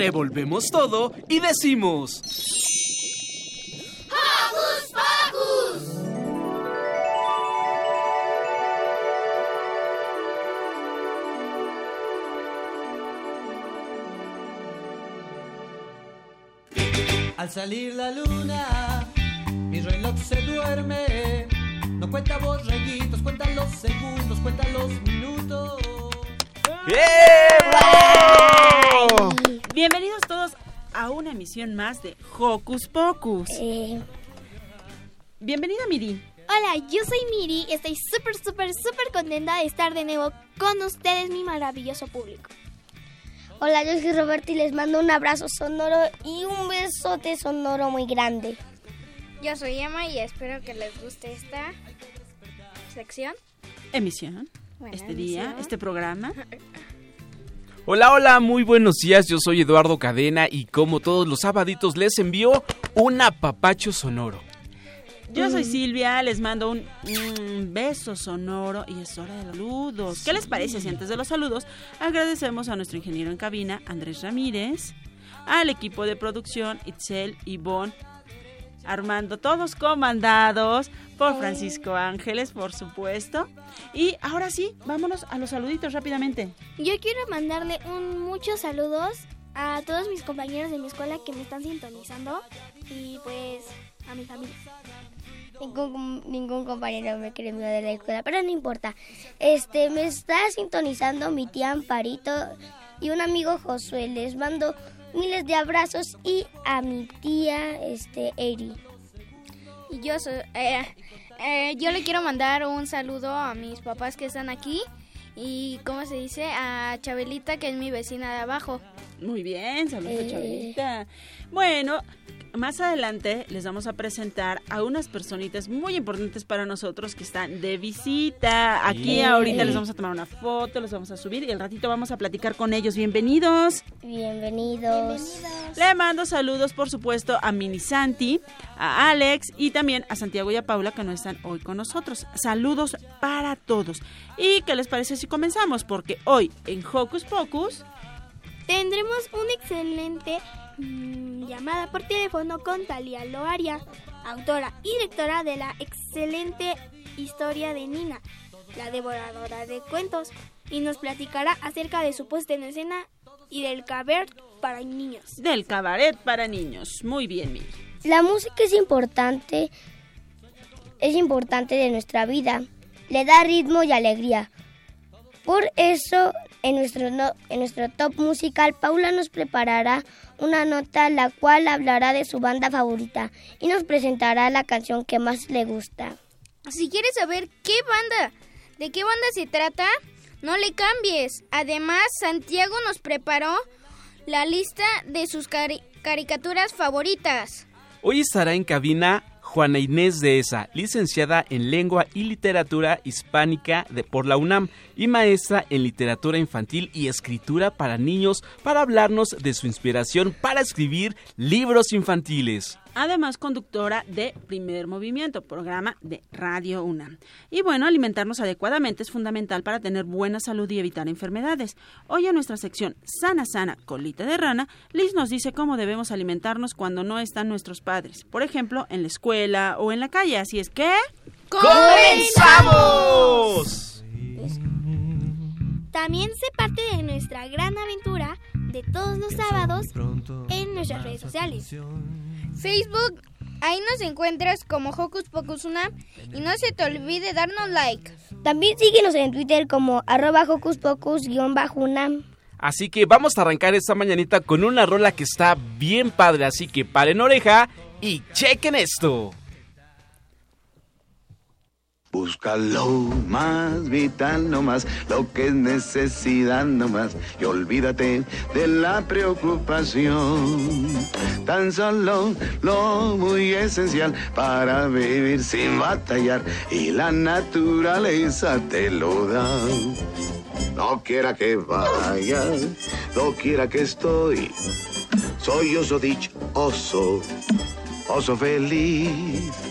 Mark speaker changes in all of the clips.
Speaker 1: Revolvemos todo y decimos...
Speaker 2: ¡Hocus Pocus!
Speaker 3: Al salir la luna, mi reloj se duerme. No cuenta borreguitos, cuenta los segundos, cuenta los minutos.
Speaker 4: Bienvenidos todos a una emisión más de Hocus Pocus.
Speaker 5: Eh,
Speaker 4: Bienvenida Miri.
Speaker 5: hola, yo soy Miri y estoy súper, súper, súper contenta de estar de nuevo con ustedes, mi maravilloso público.
Speaker 6: Hola, yo soy Roberto y les mando un abrazo sonoro y un besote sonoro muy grande.
Speaker 7: Yo soy Emma y espero que les guste esta sección.
Speaker 4: Emisión. Este día, este programa.
Speaker 1: Hola, hola, muy buenos días. Yo soy Eduardo Cadena y como todos los sabaditos les envío un apapacho sonoro.
Speaker 4: Yo soy
Speaker 7: Mm.
Speaker 4: Silvia, les mando un, un beso sonoro y es hora de los saludos. ¿Qué les parece si antes de los saludos agradecemos a nuestro ingeniero en cabina, Andrés Ramírez, al equipo de producción, Itzel, Ivonne, Armando, todos comandados por Francisco Ángeles, por supuesto. Y ahora sí, vámonos a los saluditos rápidamente.
Speaker 5: Yo quiero mandarle un muchos saludos a todos mis compañeros de mi escuela que me están sintonizando y pues a mi familia.
Speaker 6: Ningún, ningún compañero me cree mío de la escuela, pero no importa. Este, me está sintonizando mi tía Amparito y un amigo Josué. Les mando miles de abrazos y a mi tía, este, Eri.
Speaker 7: Y yo soy, eh, eh, yo le quiero mandar un saludo a mis papás que están aquí y cómo se dice a Chabelita que es mi vecina de abajo.
Speaker 4: Muy bien, saludos,
Speaker 6: Eh.
Speaker 4: Chabelita. Bueno, más adelante les vamos a presentar a unas personitas muy importantes para nosotros que están de visita. Aquí ahorita les vamos a tomar una foto, los vamos a subir y al ratito vamos a platicar con ellos. Bienvenidos.
Speaker 6: Bienvenidos.
Speaker 4: Le mando saludos, por supuesto, a Mini Santi, a Alex y también a Santiago y a Paula que no están hoy con nosotros. Saludos para todos. ¿Y qué les parece si comenzamos? Porque hoy en Hocus Pocus
Speaker 5: Tendremos una excelente mm, llamada por teléfono con Talia Loaria, autora y directora de la excelente historia de Nina, la devoradora de cuentos, y nos platicará acerca de su puesta en escena y del cabaret para niños.
Speaker 4: del cabaret para niños. Muy bien, Miri.
Speaker 6: La música es importante, es importante de nuestra vida, le da ritmo y alegría. Por eso, en nuestro, no- en nuestro top musical, Paula nos preparará una nota la cual hablará de su banda favorita y nos presentará la canción que más le gusta.
Speaker 7: Si quieres saber qué banda, de qué banda se trata, no le cambies. Además, Santiago nos preparó la lista de sus cari- caricaturas favoritas.
Speaker 1: Hoy estará en cabina Juana Inés de Esa, licenciada en Lengua y Literatura Hispánica de, por la UNAM y maestra en Literatura Infantil y Escritura para Niños para hablarnos de su inspiración para escribir libros infantiles.
Speaker 4: Además, conductora de Primer Movimiento, programa de Radio UNAM. Y bueno, alimentarnos adecuadamente es fundamental para tener buena salud y evitar enfermedades. Hoy en nuestra sección Sana Sana Colita de Rana, Liz nos dice cómo debemos alimentarnos cuando no están nuestros padres. Por ejemplo, en la escuela o en la calle. Así es que...
Speaker 1: ¡Comenzamos!
Speaker 5: También sé parte de nuestra gran aventura de todos los sábados en nuestras redes sociales.
Speaker 7: Facebook, ahí nos encuentras como Hocus Pocus Unam y no se te olvide darnos like.
Speaker 6: También síguenos en Twitter como arroba hocus pocus-unam.
Speaker 1: Así que vamos a arrancar esta mañanita con una rola que está bien padre, así que paren oreja y chequen esto.
Speaker 8: Busca lo más vital nomás, lo que es necesidad nomás, y olvídate de la preocupación. Tan solo lo muy esencial para vivir sin batallar, y la naturaleza te lo da. No quiera que vaya, no quiera que estoy, soy oso oso, oso feliz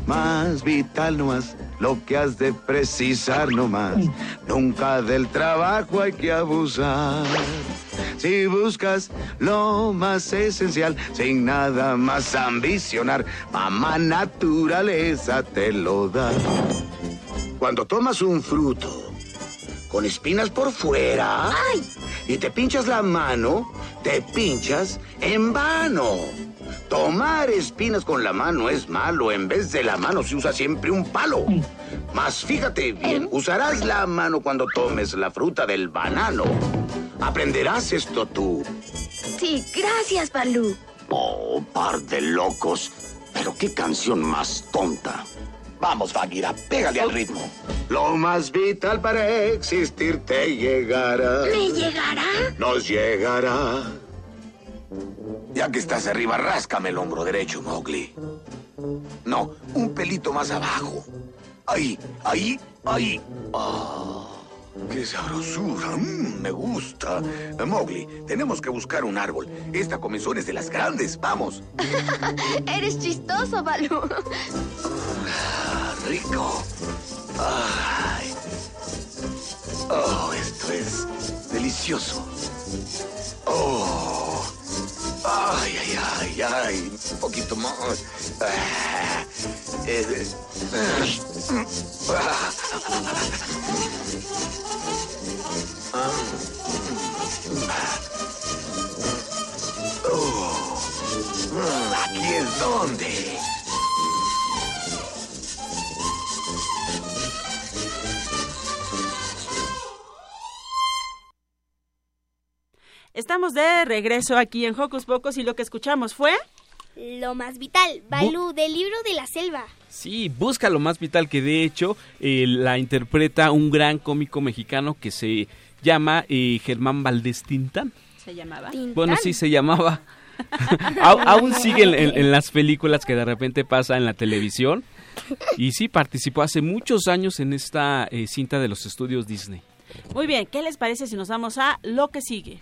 Speaker 8: más vital nomás, lo que has de precisar nomás. Nunca del trabajo hay que abusar. Si buscas lo más esencial, sin nada más ambicionar, mamá naturaleza te lo da. Cuando tomas un fruto con espinas por fuera y te pinchas la mano, te pinchas en vano. Tomar espinas con la mano es malo. En vez de la mano se usa siempre un palo. Mas fíjate bien, usarás la mano cuando tomes la fruta del banano. Aprenderás esto tú.
Speaker 9: Sí, gracias, Balú.
Speaker 8: Oh, par de locos. Pero qué canción más tonta. Vamos, Bagheera, pégale al ritmo. Lo más vital para existir te llegará.
Speaker 9: ¿Me llegará?
Speaker 8: Nos llegará. Ya que estás arriba, ráscame el hombro derecho, Mowgli. No, un pelito más abajo. Ahí, ahí, ahí. Ah, ¡Qué sabrosura! Mm, me gusta. Mowgli, tenemos que buscar un árbol. Esta comezón es de las grandes. ¡Vamos!
Speaker 9: Eres chistoso, Balú.
Speaker 8: Ah, rico. Ay. Oh, esto es delicioso. Oh. Ay, ay, ay, ay. Un poquito más. Ah, eh, oh, aquí es donde.
Speaker 4: Estamos de regreso aquí en Hocus Pocos y lo que escuchamos fue...
Speaker 5: Lo más vital, Balú, del libro de la selva.
Speaker 1: Sí, busca lo más vital que de hecho eh, la interpreta un gran cómico mexicano que se llama eh, Germán Valdés Tintán.
Speaker 4: ¿Se llamaba?
Speaker 1: Bueno, sí, se llamaba. aún sigue en, las películas que de repente pasa en la televisión. Y sí, participó hace muchos años en esta eh, cinta de los estudios Disney.
Speaker 4: Muy bien, ¿qué les parece si nos vamos a lo que sigue?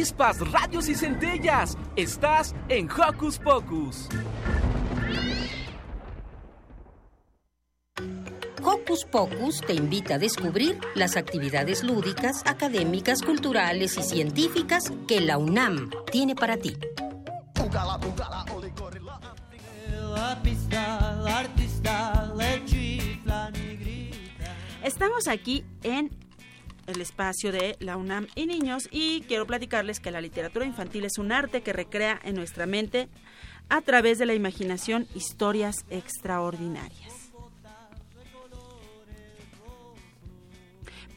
Speaker 1: Chispas, radios y centellas. Estás en Hocus Pocus.
Speaker 10: Hocus Pocus te invita a descubrir las actividades lúdicas, académicas, culturales y científicas que la UNAM tiene para ti.
Speaker 4: Estamos aquí en el espacio de la UNAM y niños y quiero platicarles que la literatura infantil es un arte que recrea en nuestra mente a través de la imaginación historias extraordinarias.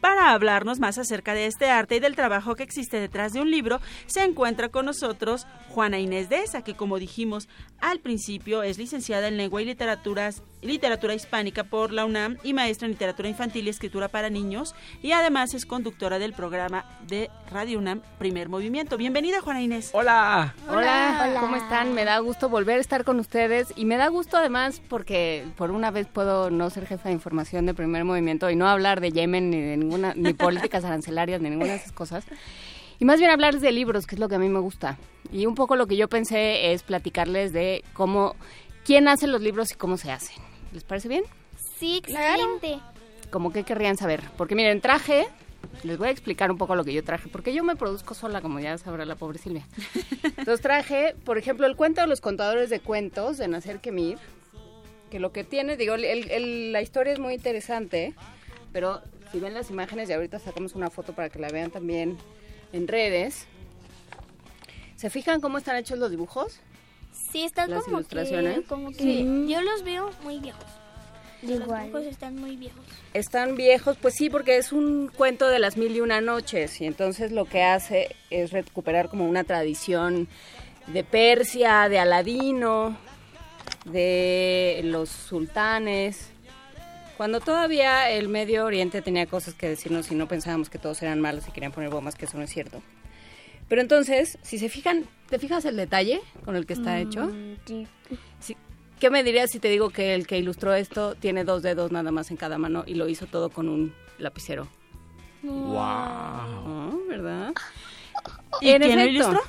Speaker 4: Para hablarnos más acerca de este arte y del trabajo que existe detrás de un libro, se encuentra con nosotros Juana Inés de Esa, que como dijimos al principio es licenciada en Lengua y Literaturas literatura hispánica por la UNAM y maestra en literatura infantil y escritura para niños y además es conductora del programa de Radio UNAM Primer Movimiento. Bienvenida Juana Inés.
Speaker 1: Hola.
Speaker 11: Hola. ¿cómo están? Me da gusto volver a estar con ustedes y me da gusto además porque por una vez puedo no ser jefa de información de Primer Movimiento y no hablar de Yemen ni de ninguna ni políticas arancelarias ni ninguna de esas cosas. Y más bien hablarles de libros, que es lo que a mí me gusta. Y un poco lo que yo pensé es platicarles de cómo, quién hace los libros y cómo se hacen. ¿Les parece bien?
Speaker 5: Sí, excelente.
Speaker 11: Como que querrían saber. Porque miren, traje, les voy a explicar un poco lo que yo traje, porque yo me produzco sola, como ya sabrá la pobre Silvia. Entonces traje, por ejemplo, el cuento de los contadores de cuentos de Nacer Kemir, que lo que tiene, digo, el- el- la historia es muy interesante, pero si ven las imágenes, y ahorita sacamos una foto para que la vean también en redes, ¿se fijan cómo están hechos los dibujos?
Speaker 5: Sí, están
Speaker 11: Las
Speaker 5: como
Speaker 11: ilustraciones.
Speaker 5: que, como que
Speaker 11: Sí.
Speaker 5: yo los veo muy viejos. Los
Speaker 6: Igual.
Speaker 5: dibujos están muy viejos.
Speaker 11: Están viejos, pues sí, porque es un cuento de las mil y una noches y entonces lo que hace es recuperar como una tradición de Persia, de Aladino, de los sultanes. Cuando todavía el Medio Oriente tenía cosas que decirnos y no pensábamos que todos eran malos y querían poner bombas, que eso no es cierto. Pero entonces, si se fijan, ¿te fijas el detalle con el que está hecho?
Speaker 6: Sí.
Speaker 11: Sí. ¿Qué me dirías si te digo que el que ilustró esto tiene dos dedos nada más en cada mano y lo hizo todo con un lapicero?
Speaker 1: Wow.
Speaker 11: Ah, ¿Verdad?
Speaker 4: ¿Y
Speaker 11: En
Speaker 4: quién lo
Speaker 11: efecto,
Speaker 4: ilustró?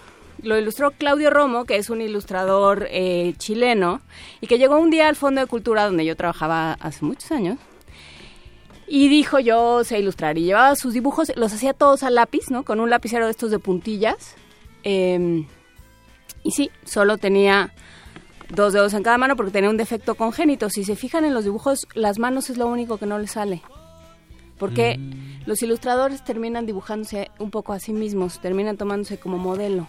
Speaker 11: Lo ilustró Claudio Romo, que es un ilustrador eh, chileno, y que llegó un día al Fondo de Cultura donde yo trabajaba hace muchos años. Y dijo yo sé ilustrar. Y llevaba sus dibujos, los hacía todos a lápiz, ¿no? Con un lapicero de estos de puntillas. Eh, y sí, solo tenía dos dedos en cada mano porque tenía un defecto congénito. Si se fijan en los dibujos, las manos es lo único que no le sale. Porque los ilustradores terminan dibujándose un poco a sí mismos, terminan tomándose como modelo.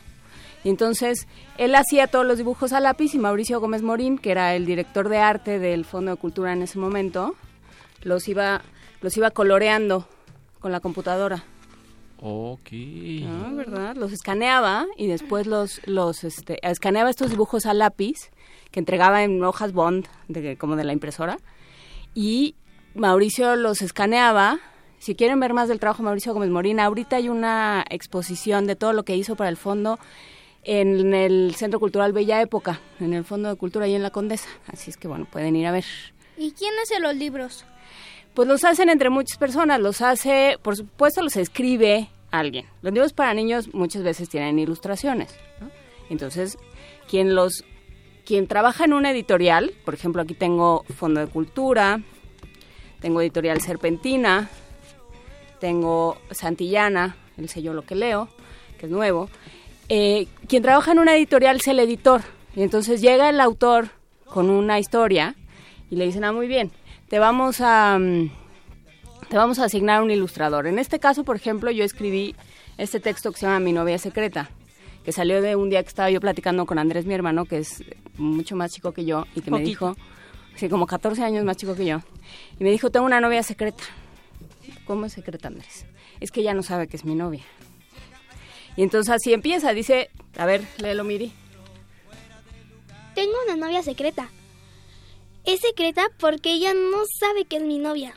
Speaker 11: Y entonces él hacía todos los dibujos a lápiz y Mauricio Gómez Morín, que era el director de arte del Fondo de Cultura en ese momento, los iba, los iba coloreando con la computadora.
Speaker 1: Ok.
Speaker 11: Ah, ¿verdad? Los escaneaba y después los, los este, escaneaba estos dibujos a lápiz que entregaba en hojas bond, de, como de la impresora. Y Mauricio los escaneaba. Si quieren ver más del trabajo de Mauricio Gómez Morín, ahorita hay una exposición de todo lo que hizo para el fondo en el Centro Cultural Bella Época, en el Fondo de Cultura y en la Condesa. Así es que, bueno, pueden ir a ver.
Speaker 7: ¿Y quién hace los libros?
Speaker 11: Pues los hacen entre muchas personas, los hace, por supuesto, los escribe alguien. Los libros para niños muchas veces tienen ilustraciones. Entonces, quien los, quien trabaja en una editorial, por ejemplo, aquí tengo Fondo de Cultura, tengo Editorial Serpentina, tengo Santillana, el sello Lo que leo, que es nuevo. Eh, quien trabaja en una editorial es el editor. Y entonces llega el autor con una historia y le dicen, ah, muy bien, te vamos a mm, te vamos a asignar un ilustrador. En este caso, por ejemplo, yo escribí este texto que se llama Mi novia secreta, que salió de un día que estaba yo platicando con Andrés, mi hermano, que es mucho más chico que yo, y que me dijo, sí, como 14 años más chico que yo, y me dijo, tengo una novia secreta. ¿Cómo es secreta, Andrés? Es que ella no sabe que es mi novia. Y entonces así empieza, dice, a ver, léelo, Miri.
Speaker 5: Tengo una novia secreta. Es secreta porque ella no sabe que es mi novia.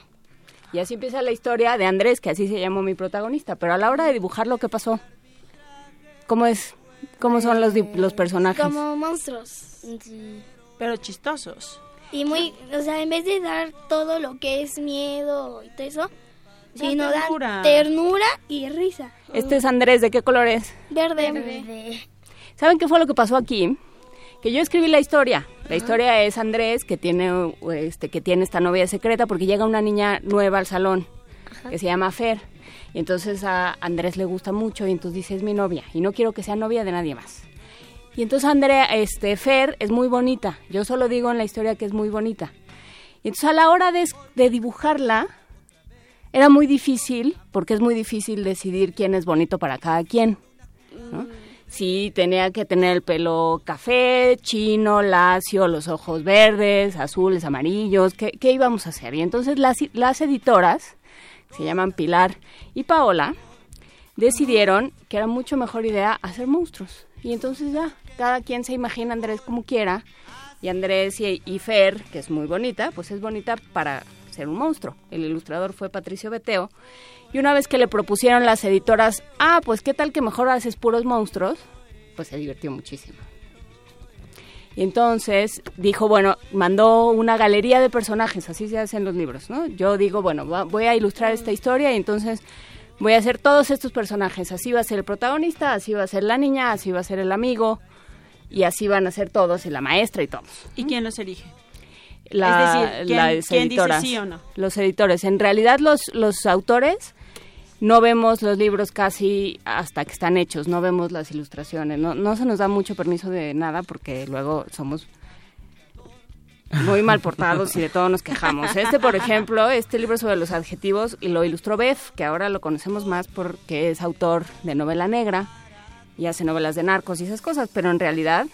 Speaker 11: Y así empieza la historia de Andrés, que así se llamó mi protagonista. Pero a la hora de dibujar lo que pasó, ¿cómo es? ¿Cómo son los, los personajes?
Speaker 5: Como monstruos.
Speaker 6: Sí.
Speaker 4: Pero chistosos.
Speaker 5: Y muy, o sea, en vez de dar todo lo que es miedo y todo eso,
Speaker 4: Da
Speaker 5: sino
Speaker 4: ternura.
Speaker 5: dan ternura y risa.
Speaker 11: Este es Andrés, ¿de qué color es?
Speaker 5: Verde.
Speaker 6: Verde.
Speaker 11: ¿Saben qué fue lo que pasó aquí? Que yo escribí la historia. La historia es Andrés que tiene este que tiene esta novia secreta porque llega una niña nueva al salón que se llama Fer. Y entonces a Andrés le gusta mucho y entonces dice es mi novia y no quiero que sea novia de nadie más. Y entonces Andrea, este Fer es muy bonita. Yo solo digo en la historia que es muy bonita. Y entonces a la hora de, de dibujarla era muy difícil porque es muy difícil decidir quién es bonito para cada quien. ¿no? Sí, tenía que tener el pelo café, chino, lacio, los ojos verdes, azules, amarillos. ¿Qué, qué íbamos a hacer? Y entonces las, las editoras, que se llaman Pilar y Paola, decidieron que era mucho mejor idea hacer monstruos. Y entonces ya, cada quien se imagina a Andrés como quiera Y Andrés y, y Fer, que es muy bonita, pues es bonita para ser un monstruo. El ilustrador fue Patricio Beteo. Y una vez que le propusieron las editoras, ah, pues qué tal que mejor haces puros monstruos, pues se divirtió muchísimo. Y entonces dijo, bueno, mandó una galería de personajes, así se hacen los libros, ¿no? Yo digo, bueno, voy a ilustrar esta historia y entonces voy a hacer todos estos personajes. Así va a ser el protagonista, así va a ser la niña, así va a ser el amigo, y así van a ser todos, y la maestra y todos.
Speaker 4: ¿Y quién los elige?
Speaker 11: La,
Speaker 4: Es decir, ¿quién-
Speaker 11: las
Speaker 4: quién dice
Speaker 11: editoras,
Speaker 4: sí o no?
Speaker 11: Los editores. En realidad los, los autores no vemos los libros casi hasta que están hechos, no vemos las ilustraciones, no, no se nos da mucho permiso de nada porque luego somos muy mal portados y de todo nos quejamos. Este, por ejemplo, este libro sobre los adjetivos y lo ilustró Beth, que ahora lo conocemos más porque es autor de novela negra y hace novelas de narcos y esas cosas, pero en realidad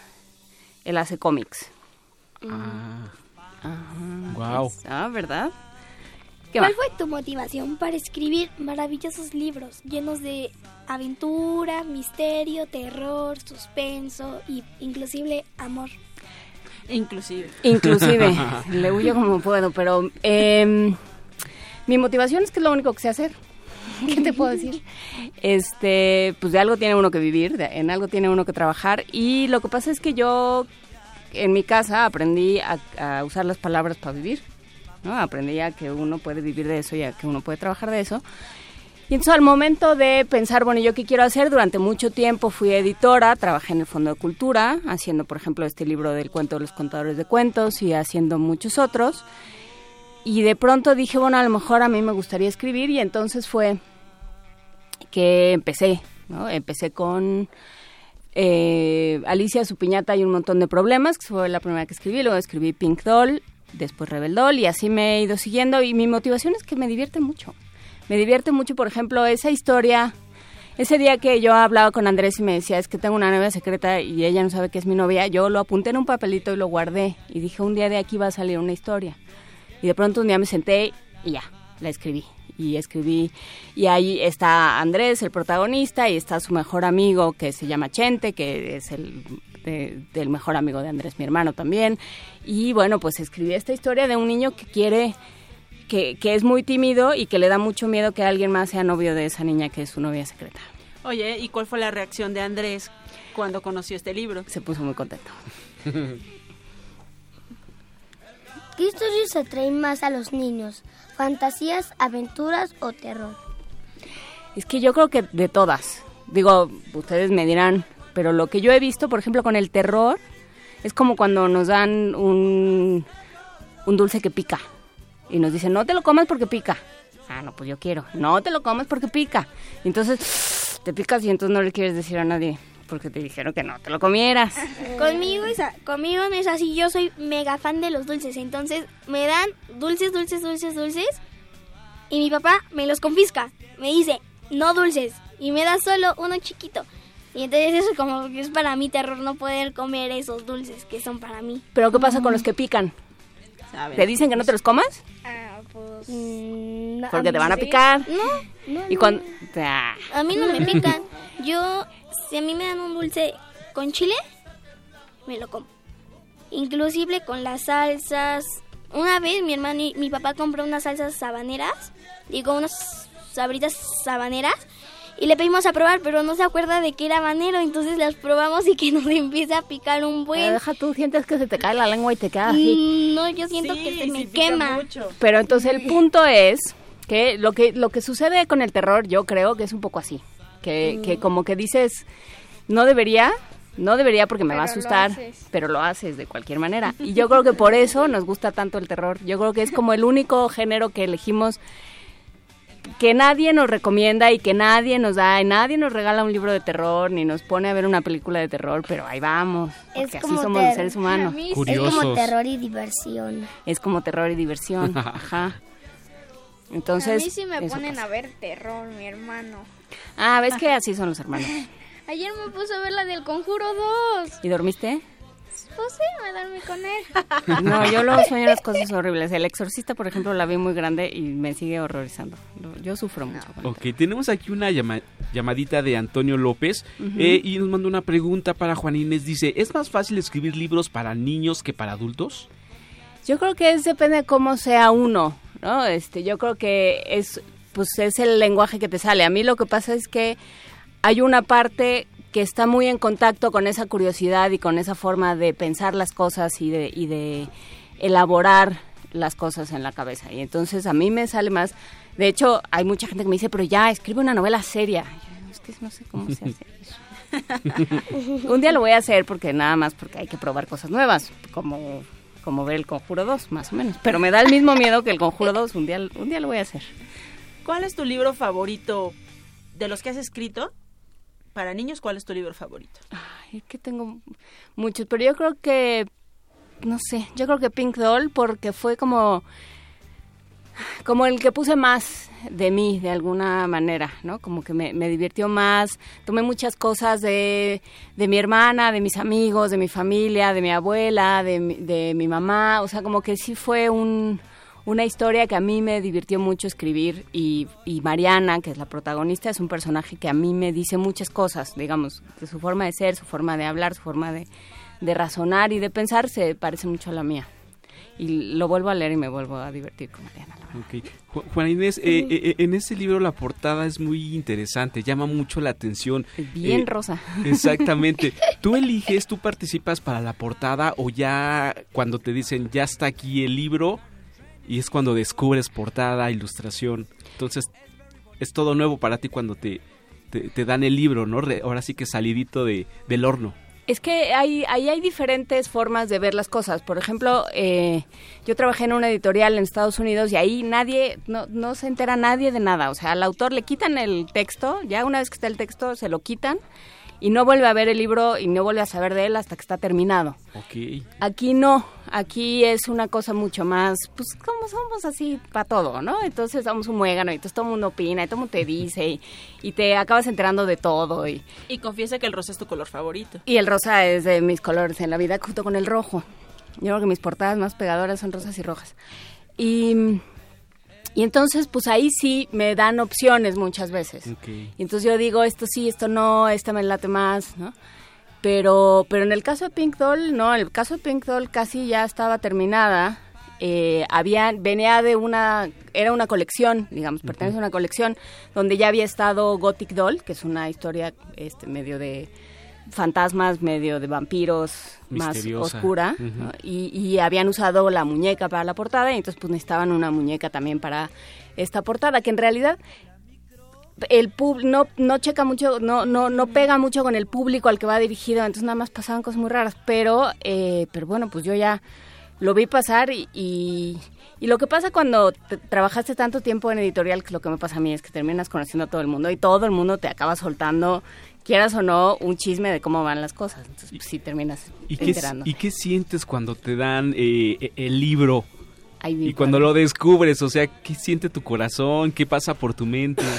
Speaker 11: él hace cómics.
Speaker 1: Wow.
Speaker 11: Ah, ¿verdad? ¿Qué
Speaker 5: ¿Cuál
Speaker 11: va?
Speaker 5: fue tu motivación para escribir maravillosos libros llenos de aventura, misterio, terror, suspenso y inclusive amor?
Speaker 4: Inclusive.
Speaker 11: Inclusive, le huyo como puedo, pero em, mi motivación es que es lo único que sé hacer. ¿Qué te puedo decir? Este, pues de algo tiene uno que vivir, de- en algo tiene uno que trabajar y lo que pasa es que yo en mi casa aprendí a, a usar las palabras para vivir, ¿no? Aprendí a que uno puede vivir de eso y a que uno puede trabajar de eso. Y entonces al momento de pensar, bueno, ¿yo qué quiero hacer? Durante mucho tiempo fui editora, trabajé en el Fondo de Cultura, haciendo, por ejemplo, este libro del cuento de los contadores de cuentos y haciendo muchos otros. Y de pronto dije, bueno, a lo mejor a mí me gustaría escribir y entonces fue que empecé, ¿no? Empecé con eh, Alicia, su piñata y un montón de problemas, fue la primera que escribí, luego escribí Pink Doll, después Rebel Doll y así me he ido siguiendo y mi motivación es que me divierte mucho. Me divierte mucho, por ejemplo, esa historia, ese día que yo hablaba con Andrés y me decía, es que tengo una novia secreta y ella no sabe que es mi novia, yo lo apunté en un papelito y lo guardé y dije, un día de aquí va a salir una historia. Y de pronto un día me senté y ya, la escribí. Y escribí, y ahí está Andrés, el protagonista, y está su mejor amigo que se llama Chente, que es el de- del mejor amigo de Andrés, mi hermano también. Y bueno, pues escribí esta historia de un niño que quiere, que, que es muy tímido y que le da mucho miedo que alguien más sea novio de esa niña que es su novia secreta.
Speaker 4: Oye, ¿y cuál fue la reacción de Andrés cuando conoció este libro?
Speaker 11: Se puso muy contento.
Speaker 6: ¿Qué historias atraen más a los niños? ¿Fantasías, aventuras o terror?
Speaker 11: Es que yo creo que de todas. Digo, ustedes me dirán, pero lo que yo he visto, por ejemplo, con el terror, es como cuando nos dan un, un dulce que pica. Y nos dicen, no te lo comas porque pica. Ah, no, pues yo quiero. No te lo comas porque pica. Y entonces te picas y entonces no le quieres decir a nadie porque te dijeron que no te lo comieras.
Speaker 5: Conmigo, es a- conmigo no es así, yo soy mega fan de los dulces, entonces me dan dulces, dulces, dulces, dulces y mi papá me los confisca, me dice, no dulces y me da solo uno chiquito. Y entonces eso como que es para mí terror no poder comer esos dulces que son para mí.
Speaker 11: Pero ¿qué pasa con los que pican? ¿Te dicen que no te los comas?
Speaker 5: Ah, pues...
Speaker 11: Porque te van a picar.
Speaker 5: No, no,
Speaker 11: Y
Speaker 5: no.
Speaker 11: cuando... Ah.
Speaker 5: A mí no me pican. Yo, si a mí me dan un dulce con chile, me lo como. Inclusive con las salsas. Una vez mi hermano y mi papá compró unas salsas sabaneras, digo unas sabritas sabaneras, y le pedimos a probar, pero no se acuerda de que era habanero, entonces las probamos y que nos empieza a picar un buen...
Speaker 11: deja tú, sientes que se te cae la lengua y te queda así.
Speaker 5: Mm, No, yo siento que se me quema.
Speaker 11: Pero entonces el punto es que lo que lo que sucede con el terror, yo creo que es un poco así, que,
Speaker 5: Mm.
Speaker 11: que como que dices no debería, no debería porque me va a
Speaker 7: lo
Speaker 11: asustar, pero lo haces de cualquier manera. Y yo creo que por eso nos gusta tanto el terror. Yo creo que es como el único género que elegimos que nadie nos recomienda y que nadie nos da, y nadie nos regala un libro de terror ni nos pone a ver una película de terror, pero ahí vamos, porque así
Speaker 6: como
Speaker 11: somos los seres humanos.
Speaker 6: Es como terror y diversión.
Speaker 11: Es como terror y diversión, ajá. Entonces,
Speaker 7: a mí sí me ponen
Speaker 11: pasa.
Speaker 7: a ver terror, mi hermano.
Speaker 11: Ah, ves que así son los hermanos.
Speaker 7: Ayer me puso a ver la del Conjuro 2.
Speaker 11: ¿Y dormiste?
Speaker 7: pues sí, a dormir con él.
Speaker 11: No, yo luego sueño las cosas horribles. El exorcista, por ejemplo, la vi muy grande y me sigue horrorizando. Yo sufro mucho. con
Speaker 1: Ok, tenemos aquí una llama- llamadita de Antonio López eh, y nos manda una pregunta para Juan Inés. Dice, ¿es más fácil escribir libros para niños que para adultos?
Speaker 11: Yo creo que es depende de cómo sea uno, ¿no? Este, yo creo que es pues es el lenguaje que te sale. A mí lo que pasa es que hay una parte que está muy en contacto con esa curiosidad y con esa forma de pensar las cosas y de, y de elaborar las cosas en la cabeza. Y entonces a mí me sale más. De hecho, hay mucha gente que me dice, pero ya, escribe una novela seria. Yo, es que no sé cómo se hace eso. Un día lo voy a hacer porque nada más porque hay que probar cosas nuevas, como, como ver el Conjuro 2, más o menos. Pero me da el mismo miedo que el Conjuro 2, un día, un día lo voy a hacer.
Speaker 4: ¿Cuál es tu libro favorito de los que has escrito? Para niños, ¿cuál es tu libro favorito?
Speaker 11: Ay, es que tengo muchos, pero yo creo que, no sé, yo creo que Pink Doll porque fue como, como el que puse más de mí, de alguna manera, ¿no? Como que me, me divirtió más, tomé muchas cosas de, de mi hermana, de mis amigos, de mi familia, de mi abuela, de de mi mamá, o sea, como que sí fue un, una historia que a mí me divirtió mucho escribir y, y Mariana, que es la protagonista, es un personaje que a mí me dice muchas cosas, digamos, de su forma de ser, su forma de hablar, su forma de, de razonar y de pensar se parece mucho a la mía. Y lo vuelvo a leer y me vuelvo a divertir con Mariana. la verdad.
Speaker 1: Ok. Ju- Juan Inés, eh, eh, en este libro la portada es muy interesante, llama mucho la atención.
Speaker 11: Bien
Speaker 1: Eh,
Speaker 11: rosa.
Speaker 1: Exactamente. ¿Tú eliges, tú participas para la portada o ya cuando te dicen ya está aquí el libro y es cuando descubres portada, ilustración? Entonces es todo nuevo para ti cuando te, te, te dan el libro, ¿no? Re- ahora sí que salidito de, del horno.
Speaker 11: Es que hay, ahí hay diferentes formas de ver las cosas. Por ejemplo, eh, yo trabajé en una editorial en Estados Unidos y ahí nadie, no, no se entera nadie de nada. O sea, al autor le quitan el texto, ya una vez que está el texto se lo quitan y no vuelve a ver el libro y no vuelve a saber de él hasta que está terminado.
Speaker 1: Ok.
Speaker 11: Aquí no, aquí es una cosa mucho más, pues como somos así para todo, ¿no? Entonces somos un muégano y entonces todo el mundo opina y todo el mundo te dice y, y te acabas enterando de todo y,
Speaker 4: Y confiesa que el rosa es tu color favorito.
Speaker 11: y el rosa es de mis colores en la vida junto con el rojo. Yo creo que mis portadas más pegadoras son rosas y rojas. Y, y entonces, pues ahí sí me dan opciones muchas veces. Y entonces yo digo, esto sí, esto no, esta me late más, ¿no? Pero, pero en el caso de Pink Doll, no, el caso de Pink Doll casi ya estaba terminada. Eh, había, venía de una, era una colección, digamos, pertenece a una colección donde ya había estado Gothic Doll, que es una historia este medio de fantasmas, medio de vampiros, más oscura, y, y habían usado la muñeca para la portada y entonces pues necesitaban una muñeca también para esta portada, que en realidad el pub no no checa mucho no no no pega mucho con el público al que va dirigido entonces nada más pasaban cosas muy raras pero eh, pero bueno pues yo ya lo vi pasar y, y, y lo que pasa cuando te- trabajaste tanto tiempo en editorial que lo que me pasa a mí es que terminas conociendo a todo el mundo y todo el mundo te acaba soltando quieras o no un chisme de cómo van las cosas entonces pues, sí terminas
Speaker 1: ¿Y qué,
Speaker 11: enterando
Speaker 1: ¿Y qué sientes cuando te dan eh, e- el libro?
Speaker 11: Ay,
Speaker 1: y cuando lo descubres, o sea, ¿qué siente tu corazón? ¿Qué pasa por tu mente?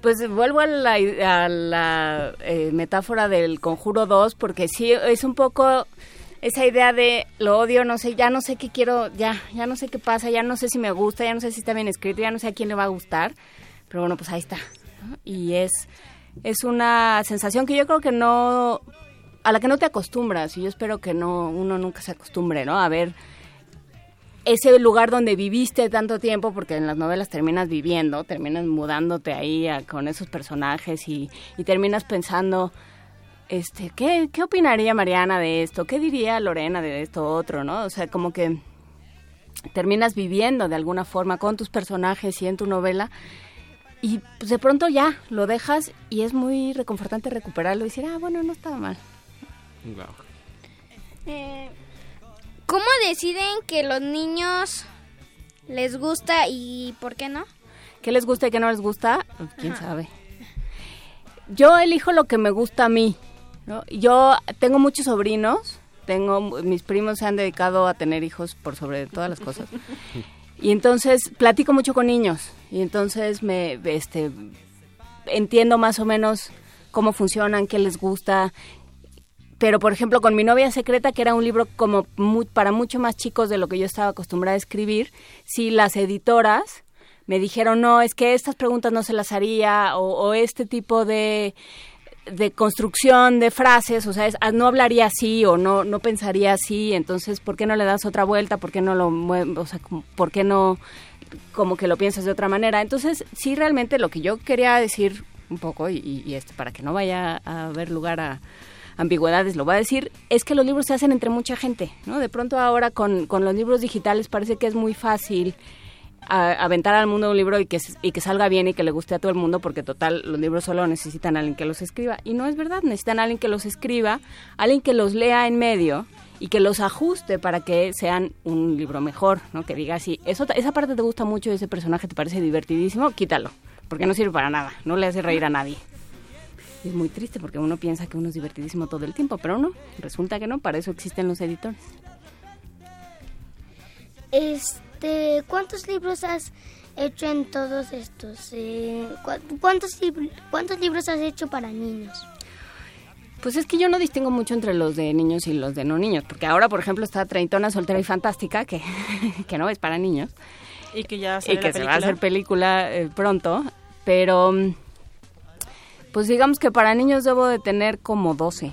Speaker 11: Pues vuelvo a la, a la eh, metáfora del Conjuro 2 porque sí es un poco esa idea de lo odio, no sé, ya no sé qué quiero, ya, ya no sé qué pasa, ya no sé si me gusta, ya no sé si está bien escrito, ya no sé a quién le va a gustar, pero bueno, pues ahí está. ¿no? Y es, es una sensación que yo creo que no, a la que no te acostumbras y yo espero que no, uno nunca se acostumbre, ¿no? A ver ese lugar donde viviste tanto tiempo, porque en las novelas terminas viviendo, terminas mudándote ahí a- con esos personajes y, y terminas pensando, este, ¿qué, ¿qué opinaría Mariana de esto? ¿Qué diría Lorena de esto otro? ¿no? O sea, como que terminas viviendo de alguna forma con tus personajes y en tu novela y pues de pronto ya lo dejas y es muy reconfortante recuperarlo y decir, ah, bueno, no estaba mal.
Speaker 7: Eh, ¿Cómo deciden que los niños les gusta y por qué no?
Speaker 11: ¿Qué les gusta y qué no les gusta? Pues, ¿Quién sabe? Yo elijo lo que me gusta a mí. ¿no? Yo tengo muchos sobrinos, tengo mis primos se han dedicado a tener hijos por sobre todas las cosas. Y entonces platico mucho con niños y entonces me este entiendo más o menos cómo funcionan, qué les gusta. pero por ejemplo con mi novia secreta que era un libro como para mucho más chicos de lo que yo estaba acostumbrada a escribir sí las editoras me dijeron no es que estas preguntas no se las haría o, este tipo de de construcción de frases, o sea, ah, no hablaría así o no no pensaría así, entonces ¿por qué no le das otra vuelta? ¿Por qué no lo o sea, por qué no como que lo piensas de otra manera? Entonces, sí realmente lo que yo quería decir un poco y, y esto para que no vaya a haber lugar a ambigüedades, lo voy a decir, es que los libros se hacen entre mucha gente, ¿no? De pronto ahora con, con los libros digitales parece que es muy fácil aventar al mundo un libro y que, y que salga bien y que le guste a todo el mundo, porque total, los libros solo necesitan a alguien que los escriba. Y no es verdad, necesitan a alguien que los escriba, alguien que los lea en medio y que los ajuste para que sean un libro mejor, ¿no? Que diga así, eso, esa parte te gusta mucho, ese personaje te parece divertidísimo, quítalo, porque no sirve para nada, no le hace reír a nadie es muy triste porque uno piensa que uno es divertidísimo todo el tiempo, pero no, resulta que no, para eso existen los editores.
Speaker 6: Este, ¿cuántos libros has hecho en todos estos? Eh, ¿cuántos, ¿Cuántos libros has hecho para niños?
Speaker 11: Pues es que yo no distingo mucho entre los de niños y los de no niños, porque ahora, por ejemplo, está Treintona Soltera y Fantástica, que, que no es para niños.
Speaker 4: Y que ya
Speaker 11: y que se va a hacer película eh, pronto, pero pues digamos que para niños debo de tener como 12.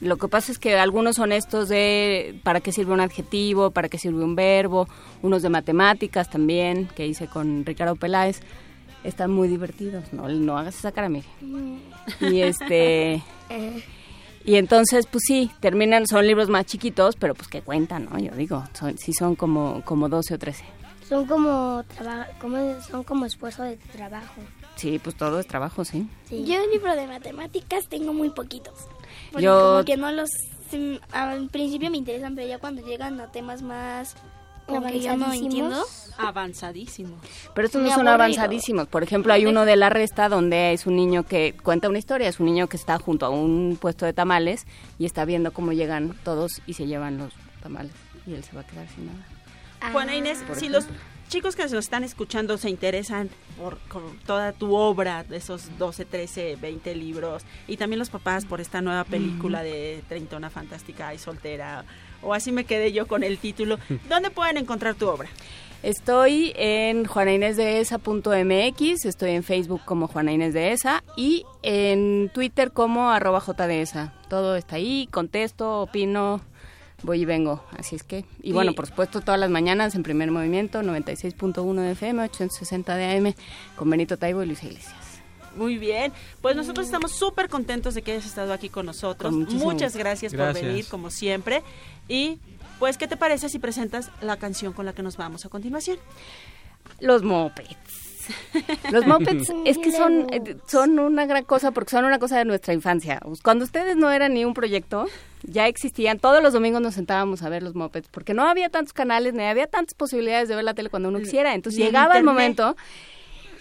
Speaker 11: Lo que pasa es que algunos son estos de para qué sirve un adjetivo, para qué sirve un verbo, unos de matemáticas también, que hice con Ricardo Peláez. Están muy divertidos, no, no hagas esa cara, mire. Y este... Y entonces, pues sí, terminan, son libros más chiquitos, pero pues que cuentan, ¿no? Yo digo, son, sí son como, como 12 o 13.
Speaker 6: Son como, como, son como esfuerzo de trabajo.
Speaker 11: Sí, pues todo es trabajo, sí.
Speaker 5: Yo en libro de matemáticas tengo muy poquitos. Yo... como que no los... Al principio me interesan, pero ya cuando llegan a temas más... Como que yo no entiendo.
Speaker 4: Avanzadísimos.
Speaker 11: Pero estos no son avanzadísimos. Por ejemplo, hay uno de la resta donde es un niño que cuenta una historia. Es un niño que está junto a un puesto de tamales y está viendo cómo llegan todos y se llevan los tamales. Y él se va a quedar sin nada.
Speaker 4: Juana Inés, si los chicos que nos están escuchando se interesan por, toda tu obra, de esos 12, 13, 20 libros, y también los papás por esta nueva película de Treintona Fantástica y Soltera, o así me quedé yo con el título, ¿dónde pueden encontrar tu obra?
Speaker 11: Estoy en juanainésdehesa.mx, estoy en Facebook como Juana Inés de Esa y en Twitter como arroba JDESA. Todo está ahí, contesto, opino, voy y vengo. Así es que, y, bueno, por supuesto, todas las mañanas en primer movimiento, 96.1 de FM, 860 de AM, con Benito Taibo y Luis Iglesias.
Speaker 4: Muy bien, pues nosotros estamos súper contentos de que hayas estado aquí con nosotros. Muchas gracias, por venir, como siempre. Y pues, ¿qué te parece si presentas la canción con la que nos vamos a continuación?
Speaker 11: Los Mopeds. Los mopeds es que son, eh, son una gran cosa porque son una cosa de nuestra infancia. Cuando ustedes no eran ni un proyecto, ya existían. Todos los domingos nos sentábamos a ver los mopeds porque no había tantos canales ni había tantas posibilidades de ver la tele cuando uno quisiera. Entonces llegaba el momento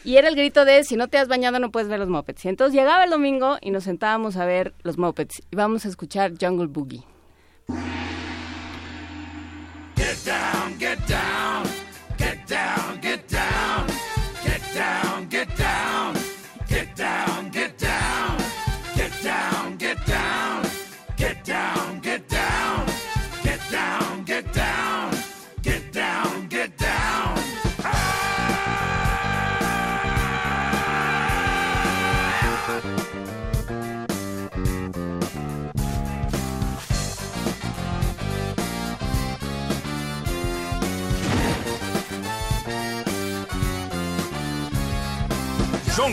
Speaker 11: y era el grito de si no te has bañado no puedes ver los mopeds. Y entonces llegaba el domingo y nos sentábamos a ver los mopeds y vamos a escuchar Jungle Boogie. down.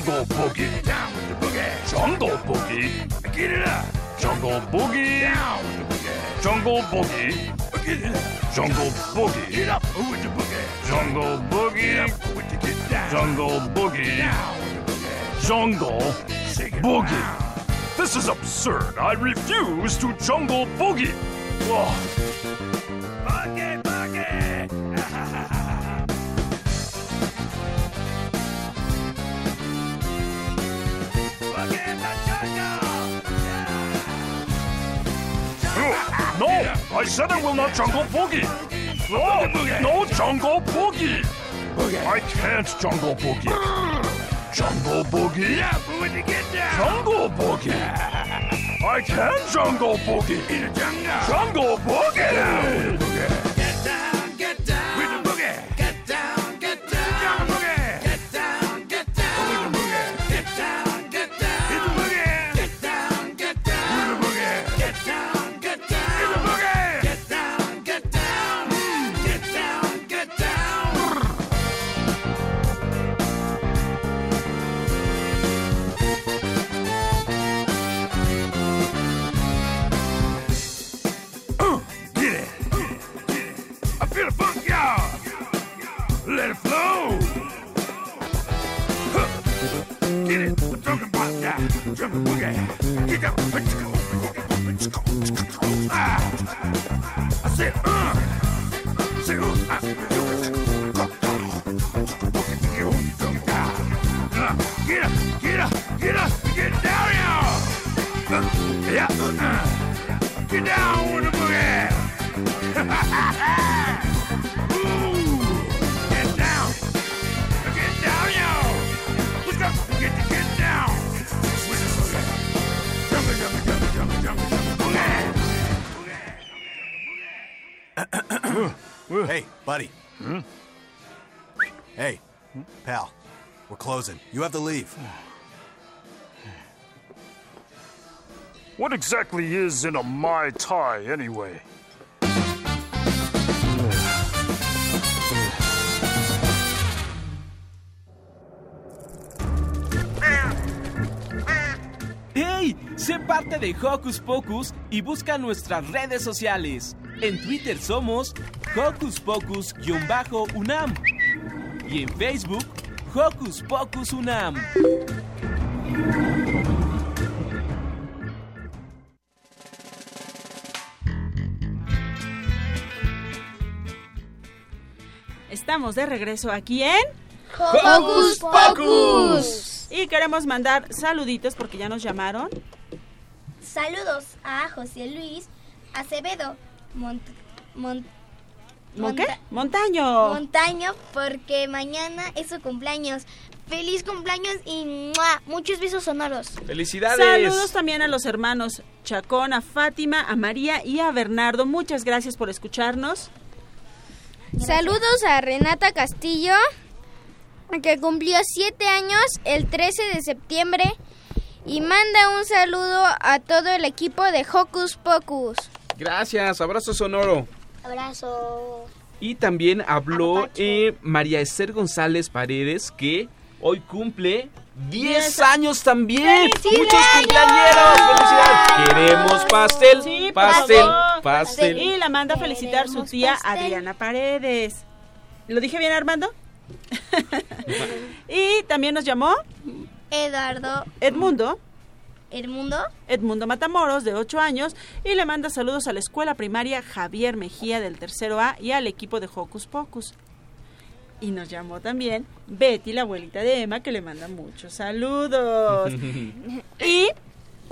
Speaker 11: Jungle Boogie. Down with the boogie. Jungle Boogie. Get it up. Jungle Boogie. Down with the boogie. Jungle Boogie. Get it up. Jungle Boogie. Get up with the boogie. Jungle Boogie. Get up with the get down. Jungle Boogie. Down with the boogie. Jungle Boogie. This is absurd. I refuse to Jungle Boogie. Whoa. I said I will not jungle boogie. No, no jungle boogie. I can't jungle boogie. Jungle boogie. Jungle boogie.
Speaker 12: I can jungle boogie. In a jungle. Jungle boogie. Feel the funk, y'all. Let it flow. Get it. I'm talking about that. Jumping boogie. Get that. Ah. I said, uh. Uh. uh, uh, Get up, get up, get up, get down, y'all. Uh, yeah, uh, get
Speaker 13: hey, buddy. Hey, pal. We're closing. You have to leave.
Speaker 12: What exactly is in a Mai Tai anyway?
Speaker 1: ¡Hey! Sé parte de Hocus Pocus y busca nuestras redes sociales. En Twitter somos Hocus Pocus-UNAM y en Facebook Hocus Pocus UNAM.
Speaker 4: Estamos de regreso aquí en
Speaker 7: Hocus Pocus.
Speaker 4: Y queremos mandar saluditos porque ya nos llamaron.
Speaker 5: Saludos a José Luis Acevedo Mont- Mont-
Speaker 4: ¿Mon qué?
Speaker 5: Monta-
Speaker 4: Montaño.
Speaker 5: Montaño porque mañana es su cumpleaños. Feliz cumpleaños y ¡mua! muchos besos sonoros.
Speaker 1: ¡Felicidades!
Speaker 4: Saludos también a los hermanos Chacón, a Fátima, a María y a Bernardo. Muchas gracias por escucharnos.
Speaker 7: Saludos a Renata Castillo, que cumplió 7 años el 13 de septiembre. Y manda un saludo a todo el equipo de Hocus Pocus.
Speaker 1: Gracias, abrazo sonoro.
Speaker 5: Abrazo.
Speaker 1: Y también habló eh, María Esther González Paredes, que hoy cumple 10 años también. ¡Muchos cumpleañeros! ¡Felicidades! Queremos pastel,
Speaker 4: Sí,
Speaker 1: pastel, pastel.
Speaker 4: Y la manda a felicitar su tía
Speaker 5: pastel.
Speaker 4: Adriana Paredes. ¿Lo dije bien, Armando? Y también nos llamó
Speaker 5: Eduardo
Speaker 4: Edmundo.
Speaker 5: Edmundo.
Speaker 4: Edmundo Matamoros, de 8 años, y le manda saludos a la escuela primaria Javier Mejía del tercero A y al equipo de Hocus Pocus. Y nos llamó también Betty, la abuelita de Emma, que le manda muchos saludos. y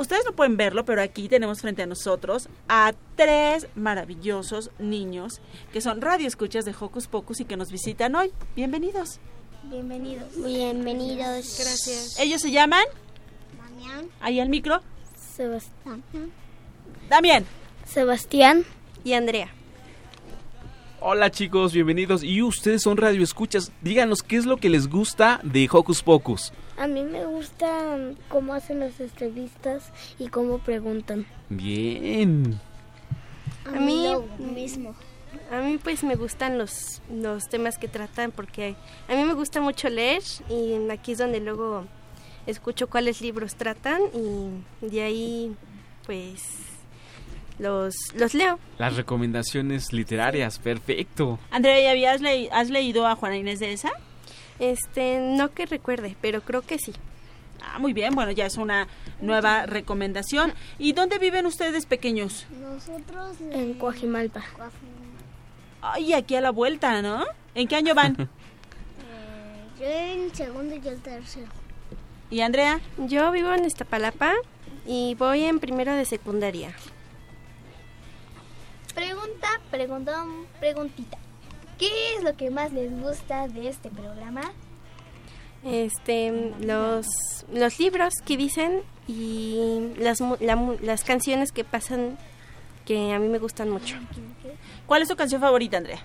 Speaker 4: ustedes no pueden verlo, pero aquí tenemos frente a nosotros a tres maravillosos niños que son radioescuchas de Hocus Pocus y que nos visitan hoy. Bienvenidos.
Speaker 5: Bienvenidos.
Speaker 6: Bienvenidos.
Speaker 5: Gracias.
Speaker 4: Ellos se llaman,
Speaker 5: Damián.
Speaker 4: ahí al micro,
Speaker 5: Sebastián.
Speaker 4: Damián.
Speaker 5: Sebastián.
Speaker 4: Y Andrea.
Speaker 1: Hola chicos, bienvenidos. Y ustedes son radioescuchas. Díganos qué es lo que les gusta de Hocus Pocus.
Speaker 6: A mí me gusta cómo hacen las entrevistas y cómo preguntan.
Speaker 1: Bien.
Speaker 14: A mí
Speaker 5: lo mismo.
Speaker 14: A mí pues me gustan los, los temas que tratan porque a mí me gusta mucho leer y aquí es donde luego escucho cuáles libros tratan y de ahí pues los, los leo.
Speaker 1: Las recomendaciones literarias, perfecto.
Speaker 4: Andrea, ¿ya habías le- has leído a Juana Inés de esa?
Speaker 14: Este, no que recuerde, pero creo que sí.
Speaker 4: Ah, muy bien, bueno, ya es una nueva recomendación. ¿Y dónde viven ustedes pequeños?
Speaker 5: Nosotros
Speaker 6: En Coajimalpa.
Speaker 4: Ay, aquí a la vuelta, ¿no? ¿En qué año van?
Speaker 5: Yo en segundo y el tercero.
Speaker 4: ¿Y Andrea?
Speaker 14: Yo vivo en Iztapalapa y voy en primero de secundaria.
Speaker 5: Pregunta, preguntón, preguntita. ¿Qué es lo que más les gusta de este programa?
Speaker 14: este, los, los libros que dicen y las, la las canciones que pasan que a mí me gustan mucho.
Speaker 4: ¿Cuál es tu canción favorita, Andrea?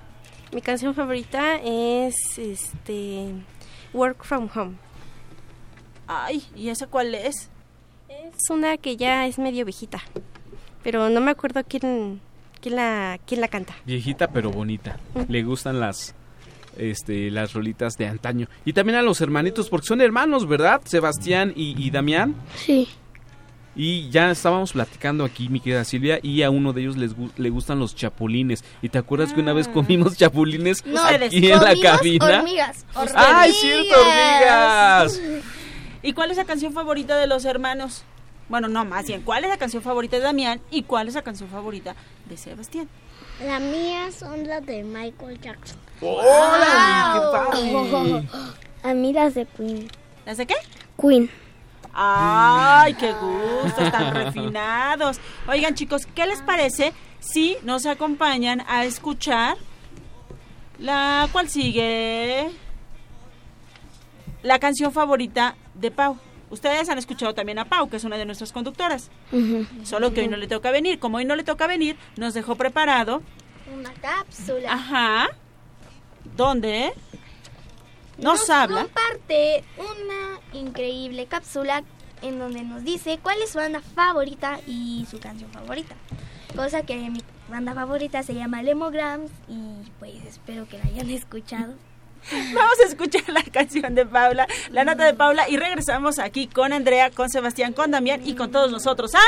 Speaker 14: Mi canción favorita es este Work from Home.
Speaker 4: Ay, ¿y esa cuál es?
Speaker 14: Es una que ya es medio viejita, pero no me acuerdo quién, quién, la, quién la canta.
Speaker 1: Viejita pero bonita. Le gustan las este las rolitas de antaño. Y también a los hermanitos, porque son hermanos, ¿verdad? Sebastián y, y Damián.
Speaker 5: Sí.
Speaker 1: Y ya estábamos platicando aquí, mi querida Silvia, y a uno de ellos les gu- le gustan los chapulines. ¿Y te acuerdas que una vez comimos chapulines
Speaker 5: No,
Speaker 1: aquí en la cabina?
Speaker 5: hormigas.
Speaker 1: ¡Ay, cierto, hormigas!
Speaker 4: ¿Y cuál es la canción favorita de los hermanos? Bueno, no, más bien, ¿cuál es la canción favorita de Damián y cuál es la canción favorita de Sebastián?
Speaker 5: La mía son las de Michael Jackson.
Speaker 4: ¡Órale, qué padre!
Speaker 5: A mí las de Queen.
Speaker 4: ¿Las de qué?
Speaker 5: Queen.
Speaker 4: ¡Ay, qué gusto! Tan refinados. Oigan, chicos, ¿qué les parece si nos acompañan a escuchar la cual sigue? La canción favorita de Pau. Ustedes han escuchado también a Pau, que es una de nuestras conductoras. Solo que hoy no le toca venir. Como hoy no le toca venir, nos dejó preparado.
Speaker 5: Una cápsula.
Speaker 4: Ajá. ¿Dónde? Nos habla.
Speaker 5: comparte una increíble cápsula en donde nos dice cuál es su banda favorita y su canción favorita. Cosa que mi banda favorita se llama Lemograms y pues espero que la hayan escuchado.
Speaker 4: Vamos a escuchar la canción de Paula, la nota de Paula y regresamos aquí con Andrea, con Sebastián, con Damián y con todos nosotros ¿ah?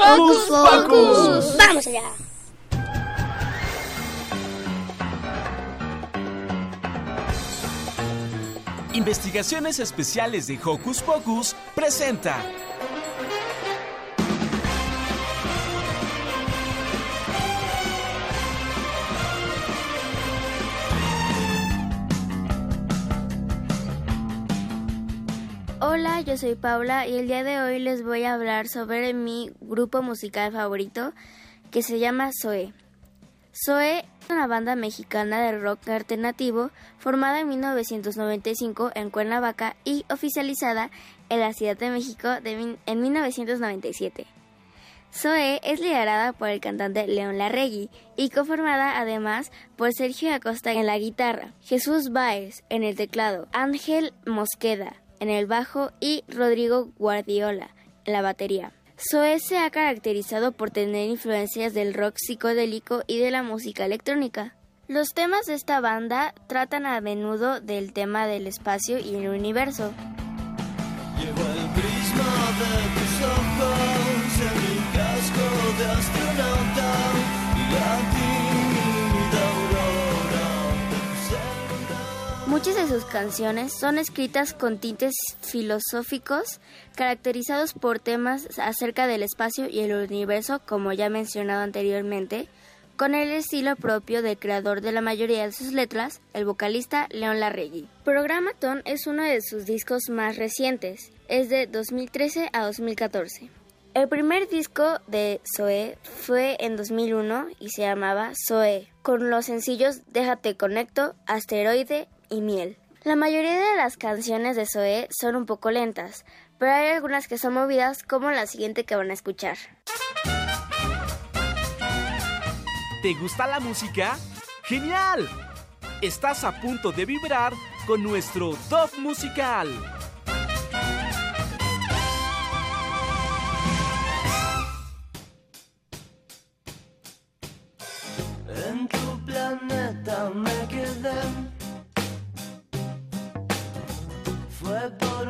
Speaker 4: a
Speaker 1: ¡Hocus Pocus!
Speaker 5: ¡Vamos allá!
Speaker 1: Investigaciones Especiales de Hocus Pocus presenta.
Speaker 15: Yo soy Paula y el día de hoy les voy a hablar sobre mi grupo musical favorito que se llama Zoe. Zoe es una banda mexicana de rock alternativo formada en 1995 en Cuernavaca y oficializada en la Ciudad de México en 1997. Zoe es liderada por el cantante León Larregui y conformada además por Sergio Acosta en la guitarra, Jesús Báez en el teclado, Ángel Mosqueda en el bajo y Rodrigo Guardiola en la batería. Zoe se ha caracterizado por tener influencias del rock psicodélico y de la música electrónica. Los temas de esta banda tratan a menudo del tema del espacio y el universo. Muchas de sus canciones son escritas con tintes filosóficos, caracterizados por temas acerca del espacio y el universo, como ya mencionado anteriormente, con el estilo propio del creador de la mayoría de sus letras, el vocalista León Larregui. Programaton es uno de sus discos más recientes, es de 2013 a 2014. El primer disco de Zoe fue en 2001 y se llamaba Zoe, con los sencillos Déjate Conecto, Asteroide y Miel. La mayoría de las canciones de Zoe son un poco lentas, pero hay algunas que son movidas como la siguiente que van a escuchar.
Speaker 1: ¿Te gusta la música? ¡Genial! Estás a punto de vibrar con nuestro top musical.
Speaker 3: En tu planeta me quedé.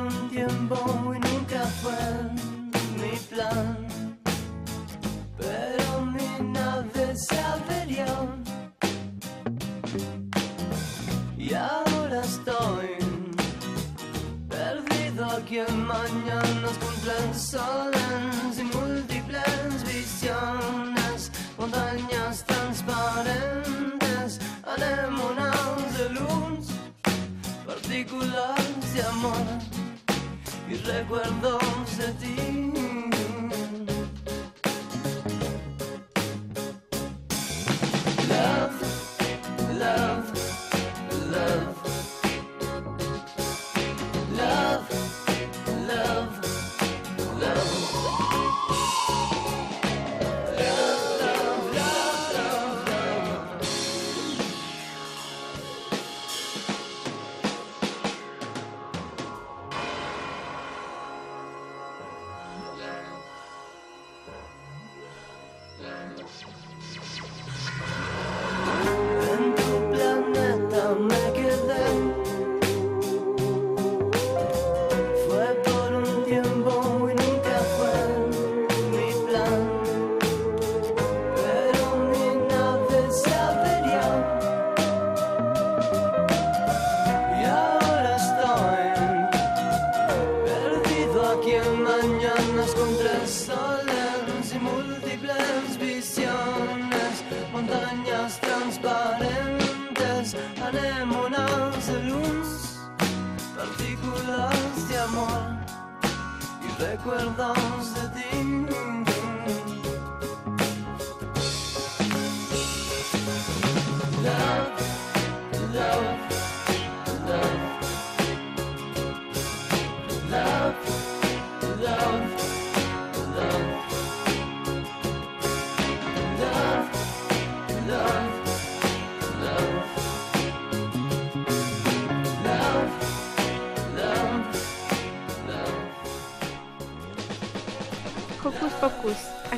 Speaker 3: Un tiempo y nunca fue mi plan. Pero mi nave se averió. Y ahora estoy perdido aquí en mañanas contra el sol en sin múltiples visiones, montañas transparentes, anémonas de luz, partículas de amor y recuerdos de ti.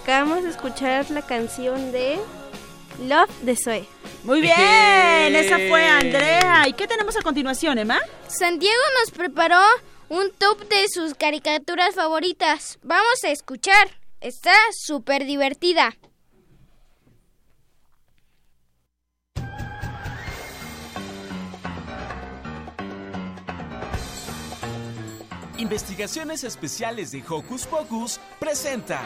Speaker 14: Acabamos de escuchar la canción de Love de Zoe.
Speaker 4: Muy bien, esa fue Andrea. ¿Y qué tenemos a continuación, Emma?
Speaker 7: Santiago nos preparó un top de sus caricaturas favoritas. Vamos a escuchar. Está súper divertida.
Speaker 1: Investigaciones Especiales de Hocus Pocus presenta.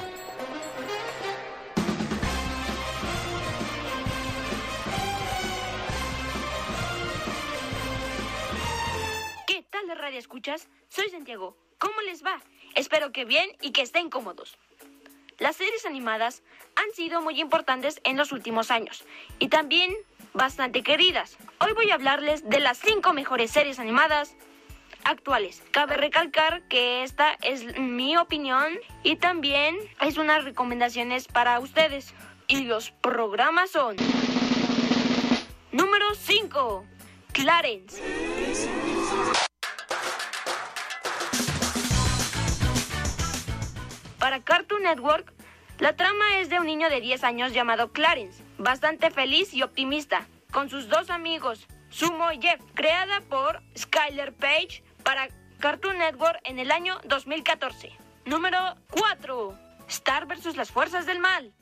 Speaker 16: Escuchas? Soy Santiago. ¿Cómo les va? Espero que bien y que estén cómodos. Las series animadas han sido muy importantes en los últimos años y también bastante queridas. Hoy voy a hablarles de las 5 mejores series animadas actuales. Cabe recalcar que esta es mi opinión y también es unas recomendaciones para ustedes. Y los programas son... Número 5. Clarence. Para Cartoon Network, la trama es de un niño de 10 años llamado Clarence, bastante feliz y optimista, con sus dos amigos, Sumo y Jeff, creada por Skyler Page para Cartoon Network en el año 2014. Número 4. Star vs. las fuerzas del mal.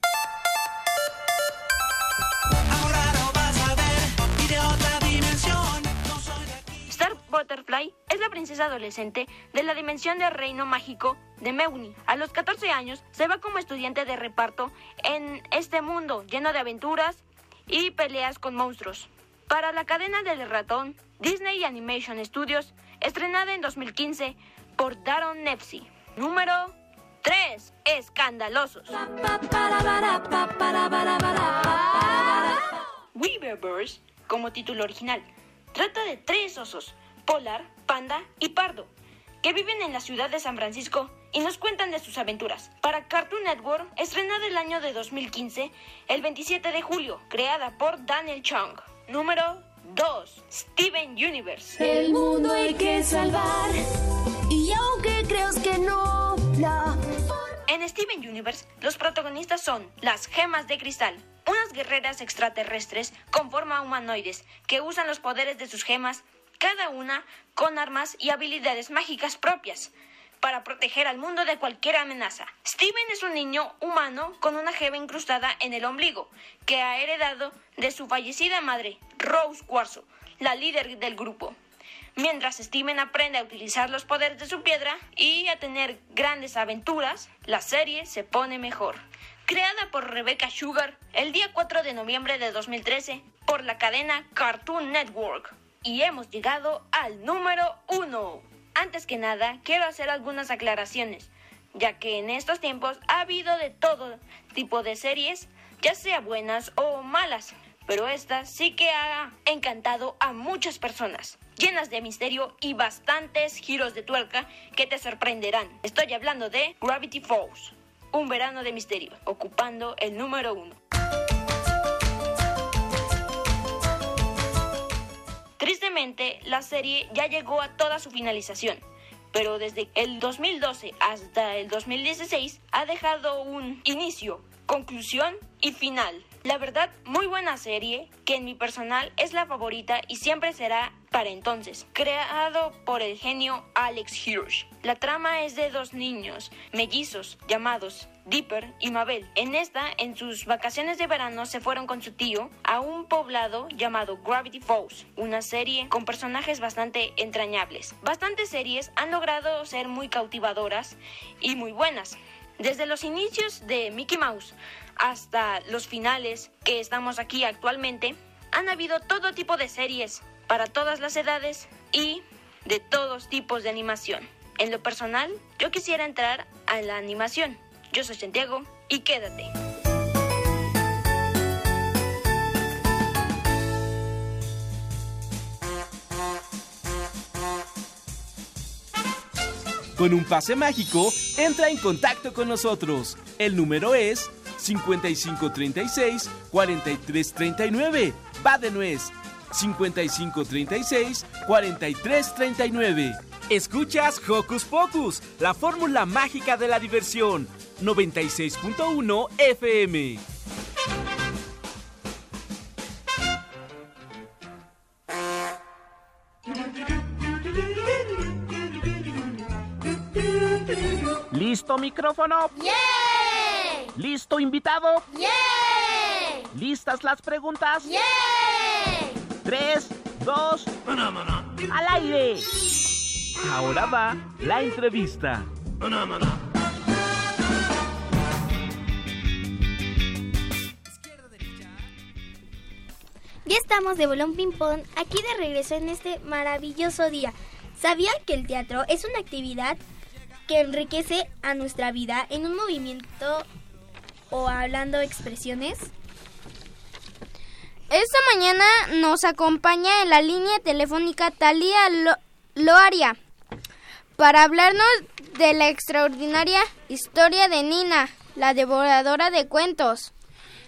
Speaker 16: Butterfly es la princesa adolescente de la dimensión del reino mágico de Meuni. A los 14 años se va como estudiante de reparto en este mundo lleno de aventuras y peleas con monstruos. Para la cadena del ratón, Disney Animation Studios, estrenada en 2015 por Daron Nepsi. Número 3. Escandalosos. Weaververse, como título original, trata de tres osos, Polar, Panda y Pardo, que viven en la ciudad de San Francisco y nos cuentan de sus aventuras. Para Cartoon Network, estrenada el año de 2015, el 27 de julio, creada por Daniel Chung. Número 2. Steven Universe.
Speaker 2: El mundo hay que salvar. Y aunque creas que no, la
Speaker 16: En Steven Universe, los protagonistas son las gemas de cristal, unas guerreras extraterrestres con forma humanoides que usan los poderes de sus gemas, cada una con armas y habilidades mágicas propias, para proteger al mundo de cualquier amenaza. Steven es un niño humano con una gema incrustada en el ombligo, que ha heredado de su fallecida madre, Rose Cuarzo, la líder del grupo. Mientras Steven aprende a utilizar los poderes de su piedra y a tener grandes aventuras, la serie se pone mejor. Creada por Rebecca Sugar el día 4 de noviembre de 2013 por la cadena Cartoon Network. Y hemos llegado al número 1. Antes que nada, quiero hacer algunas aclaraciones, ya que en estos tiempos ha habido de todo tipo de series, ya sea buenas o malas, pero esta sí que ha encantado a muchas personas, llenas de misterio y bastantes giros de tuerca que te sorprenderán. Estoy hablando de Gravity Falls, un verano de misterio, ocupando el número uno. Tristemente, la serie ya llegó a toda su finalización, pero desde el 2012 hasta el 2016 ha dejado un inicio, conclusión y final. La verdad, muy buena serie, que en mi personal es la favorita y siempre será para entonces. Creado por el genio Alex Hirsch. La trama es de dos niños, mellizos, llamados Dipper y Mabel. En esta, en sus vacaciones de verano, se fueron con su tío a un poblado llamado Gravity Falls, una serie con personajes bastante entrañables. Bastantes series han logrado ser muy cautivadoras y muy buenas. Desde los inicios de Mickey Mouse hasta los finales que estamos aquí actualmente, han habido todo tipo de series para todas las edades y de todos tipos de animación. En lo personal, yo quisiera entrar a la animación. Yo soy Santiago y quédate.
Speaker 1: Con un pase mágico, entra en contacto con nosotros. El número es 5536-4339. Va de nuez. 5536-4339. Escuchas Hocus Pocus, la fórmula mágica de la diversión. 96.1 FM.
Speaker 17: ¿Listo micrófono? ¿Listo invitado? ¿Listas las preguntas? Tres, dos, al aire.
Speaker 1: Ahora va la entrevista.
Speaker 5: Ya estamos de bolón ping pong aquí de regreso en este maravilloso día. ¿Sabía que el teatro es una actividad que enriquece a nuestra vida en un movimiento o hablando expresiones?
Speaker 7: Esta mañana nos acompaña en la línea telefónica Talía Lo- Loaria para hablarnos de la extraordinaria historia de Nina, la devoradora de cuentos.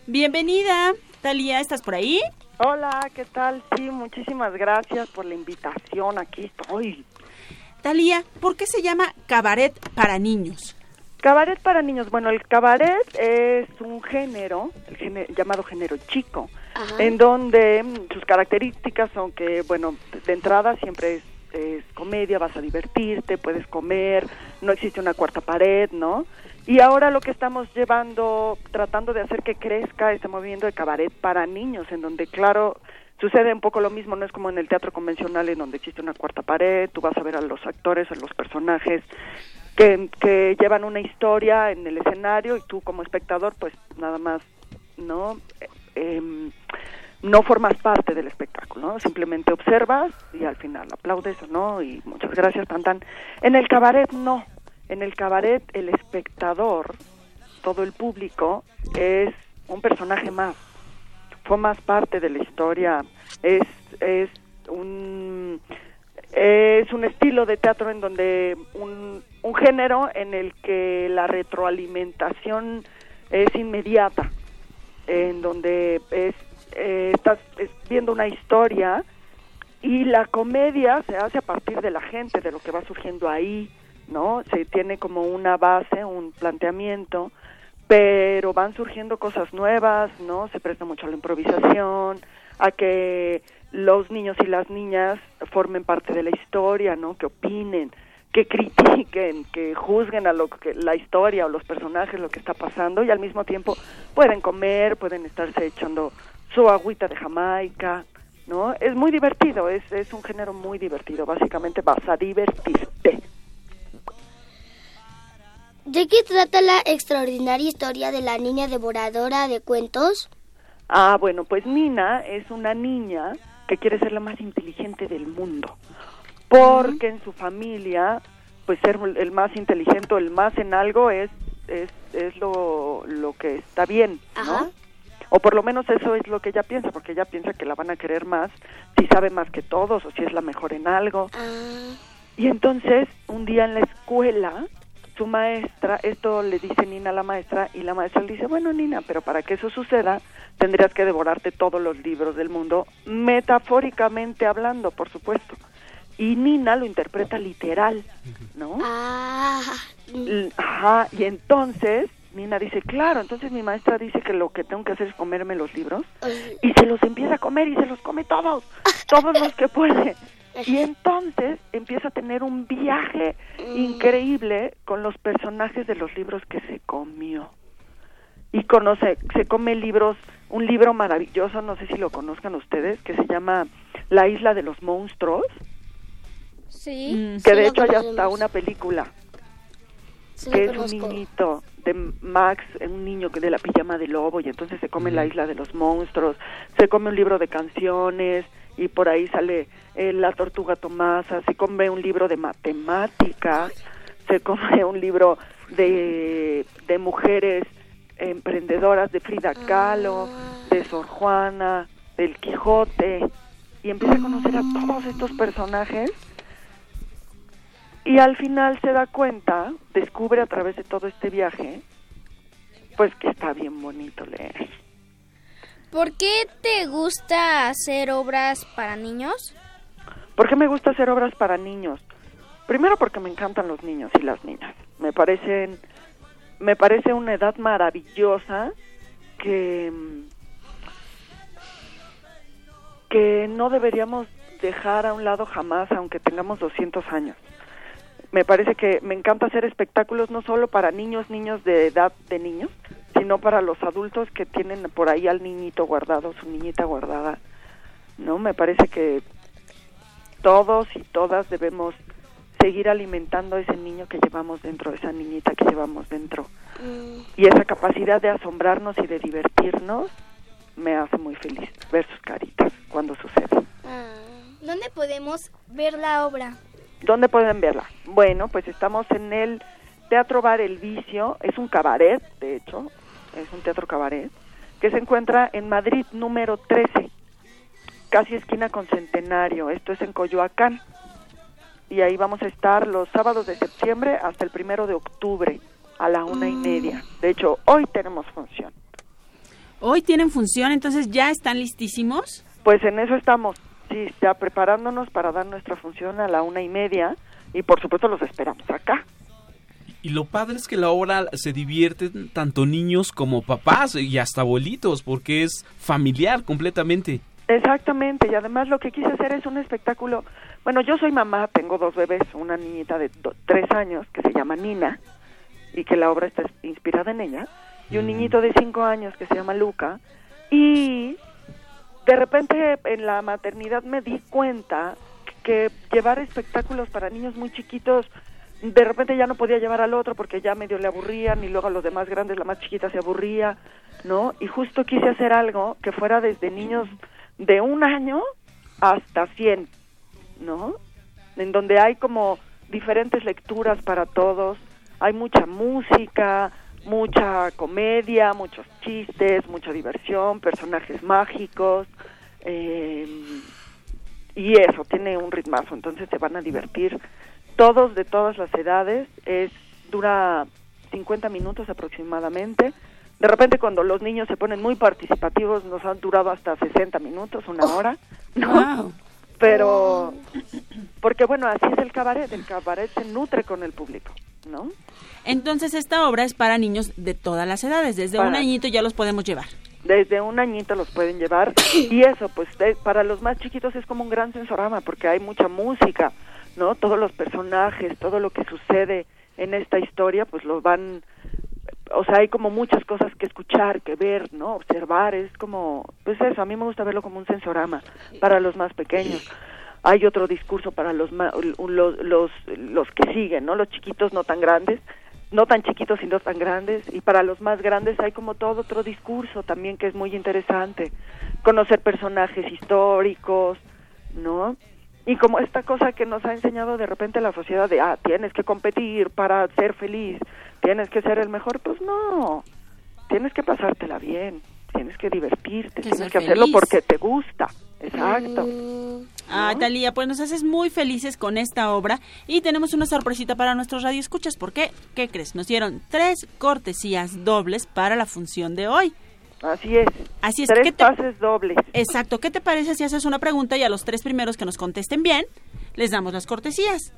Speaker 4: Bienvenida, Talía, ¿estás por ahí?
Speaker 18: Hola, ¿qué tal? Sí, muchísimas gracias por la invitación. Aquí estoy.
Speaker 4: Talía, ¿por qué se llama cabaret para niños?
Speaker 18: Cabaret para niños. Bueno, el cabaret es un género, el género llamado género chico, en donde mm, sus características son que, bueno, de entrada siempre es, es comedia, vas a divertirte, puedes comer, no existe una cuarta pared, ¿no? Y ahora lo que estamos llevando, tratando de hacer que crezca este movimiento de cabaret para niños, en donde, claro, sucede un poco lo mismo, no es como en el teatro convencional en donde existe una cuarta pared, tú vas a ver a los actores, a los personajes que, llevan una historia en el escenario y tú como espectador pues nada más no Eh, no formas parte del espectáculo, ¿no? simplemente observas y al final aplaudes o no y muchas gracias tan. En el cabaret no, en el cabaret el espectador, todo el público es un personaje más, formas parte de la historia, es es un es un estilo de teatro en donde un, un género en el que la retroalimentación es inmediata, en donde es, eh, estás es viendo una historia y la comedia se hace a partir de la gente, de lo que va surgiendo ahí, ¿no? Se tiene como una base, un planteamiento, pero van surgiendo cosas nuevas, ¿no? Se presta mucho a la improvisación, a que los niños y las niñas formen parte de la historia, ¿no? Que opinen, que critiquen, que juzguen a lo que la historia o los personajes, lo que está pasando y al mismo tiempo pueden comer, pueden estarse echando su agüita de Jamaica, ¿no? Es muy divertido, es, es un género muy divertido, básicamente vas a divertirte.
Speaker 6: ¿De qué trata la extraordinaria historia de la niña devoradora de cuentos?
Speaker 18: Ah, bueno, pues Nina es una niña que quiere ser la más inteligente del mundo, porque en su familia, pues ser el más inteligente o el más en algo es es, es lo, lo que está bien, ¿no? O por lo menos eso es lo que ella piensa, porque ella piensa que la van a querer más si sabe más que todos o si es la mejor en algo. Y entonces, un día en la escuela, su maestra, esto le dice Nina a la maestra, y la maestra le dice, bueno, Nina, pero para que eso suceda, tendrías que devorarte todos los libros del mundo, metafóricamente hablando, por supuesto. Y Nina lo interpreta literal, ¿no? L- Ajá, y entonces Nina dice, claro, entonces mi maestra dice que lo que tengo que hacer es comerme los libros, y se los empieza a comer y se los come todos, todos los que puede. Y entonces empieza a tener un viaje increíble con los personajes de los libros que se comió. Y conoce, se come libros, un libro maravilloso, no sé si lo conozcan ustedes, que se llama La isla de los monstruos,
Speaker 7: Sí.
Speaker 18: que de hecho hay hasta una película
Speaker 7: Sí,
Speaker 18: que es un niñito de Max, un niño que de la pijama de lobo y entonces se come la isla de los monstruos, se come un libro de canciones y por ahí sale eh, la tortuga Tomasa, se come un libro de matemáticas, se come un libro de, de mujeres emprendedoras, de Frida Kahlo, de Sor Juana, del Quijote, y empieza a conocer a todos estos personajes y al final se da cuenta, descubre a través de todo este viaje, pues que está bien bonito leer.
Speaker 7: ¿Por qué te gusta hacer obras para niños?
Speaker 18: ¿Por qué me gusta hacer obras para niños? Primero porque me encantan los niños y las niñas. Me parecen me parece una edad maravillosa que que no deberíamos dejar a un lado jamás aunque tengamos 200 años. Me parece que me encanta hacer espectáculos no solo para niños, niños de edad de niños, sino para los adultos que tienen por ahí al niñito guardado, su niñita guardada. ¿No? Me parece que todos y todas debemos seguir alimentando a ese niño que llevamos dentro, esa niñita que llevamos dentro. Y esa capacidad de asombrarnos y de divertirnos me hace muy feliz ver sus caritas cuando sucede.
Speaker 5: ¿Dónde podemos ver la obra?
Speaker 18: ¿Dónde pueden verla? Bueno, pues estamos en el Teatro Bar El Vicio, es un cabaret, de hecho, es un teatro cabaret, que se encuentra en Madrid número 13, casi esquina con Centenario, esto es en Coyoacán. Y ahí vamos a estar los sábados de septiembre hasta el primero de octubre a la una y media. De hecho, hoy tenemos función.
Speaker 4: Hoy tienen función, entonces ya están listísimos.
Speaker 18: Pues en eso estamos, sí, ya preparándonos para dar nuestra función a la una y media y por supuesto los esperamos acá.
Speaker 1: Y lo padre es que la obra se divierten tanto niños como papás y hasta abuelitos, porque es familiar completamente.
Speaker 18: Exactamente, y además lo que quise hacer es un espectáculo. Bueno, yo soy mamá, tengo dos bebés, una niñita de do- tres años que se llama Nina y que la obra está inspirada en ella, y un niñito de cinco años que se llama Luca. Y de repente en la maternidad me di cuenta que llevar espectáculos para niños muy chiquitos de repente ya no podía llevar al otro porque ya medio le aburrían y luego a los demás grandes la más chiquita se aburría, ¿no? Y justo quise hacer algo que fuera desde niños de un año hasta 100, ¿no? En donde hay como diferentes lecturas para todos, hay mucha música, mucha comedia, muchos chistes, mucha diversión, personajes mágicos, eh, y eso, tiene un ritmazo, entonces se van a divertir todos de todas las edades, es dura 50 minutos aproximadamente. De repente cuando los niños se ponen muy participativos nos han durado hasta 60 minutos, una hora, ¿no? Pero porque bueno, así es el cabaret, el cabaret se nutre con el público, ¿no?
Speaker 4: Entonces esta obra es para niños de todas las edades, desde
Speaker 18: Para-
Speaker 4: un añito ya los podemos llevar.
Speaker 18: Desde un añito los pueden llevar y eso, pues de- para los más chiquitos es como un gran sensorama porque hay mucha música, ¿no? Todos los personajes, todo lo que sucede en esta historia, pues lo van, o sea, hay como muchas cosas que escuchar, que ver, ¿no? Observar, es como, pues eso, a mí me gusta verlo como un sensorama para los más pequeños. Hay otro discurso para los, los, los, los que siguen, ¿no? Los chiquitos no tan grandes, no tan chiquitos y no tan grandes, y para los más grandes hay como todo otro discurso también que es muy interesante, conocer personajes históricos, ¿no? Y como esta cosa que nos ha enseñado de repente la sociedad de, ah, tienes que competir para ser feliz, tienes que ser el mejor, pues no, tienes que pasártela bien, tienes que divertirte, tienes que hacerlo porque te gusta, exacto.
Speaker 4: Ah, Talía, pues nos haces muy felices con esta obra y tenemos una sorpresita para nuestros radioescuchas. ¿Por qué? ¿Qué crees? Nos dieron tres cortesías dobles para la función de hoy.
Speaker 18: Así es.
Speaker 4: Así es.
Speaker 18: Tres
Speaker 4: ¿qué te-
Speaker 18: pases dobles.
Speaker 4: Exacto. ¿Qué te parece si haces una pregunta y a los tres primeros que nos contesten bien, les damos las cortesías?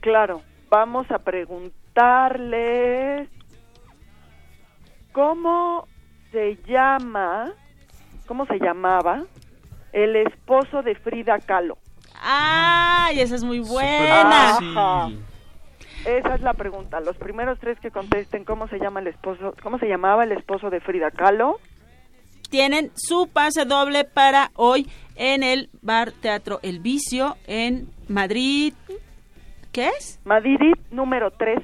Speaker 18: Claro, vamos a preguntarles cómo se llama, cómo se llamaba el esposo de Frida Kahlo.
Speaker 4: ¡Ay, esa es muy buena!
Speaker 18: Ajá. Esa es la pregunta. Los primeros tres que contesten cómo se llama el esposo, cómo se llamaba el esposo de Frida Kahlo.
Speaker 4: Tienen su pase doble para hoy en el Bar Teatro El Vicio en Madrid. ¿Qué es?
Speaker 18: Madrid número 13,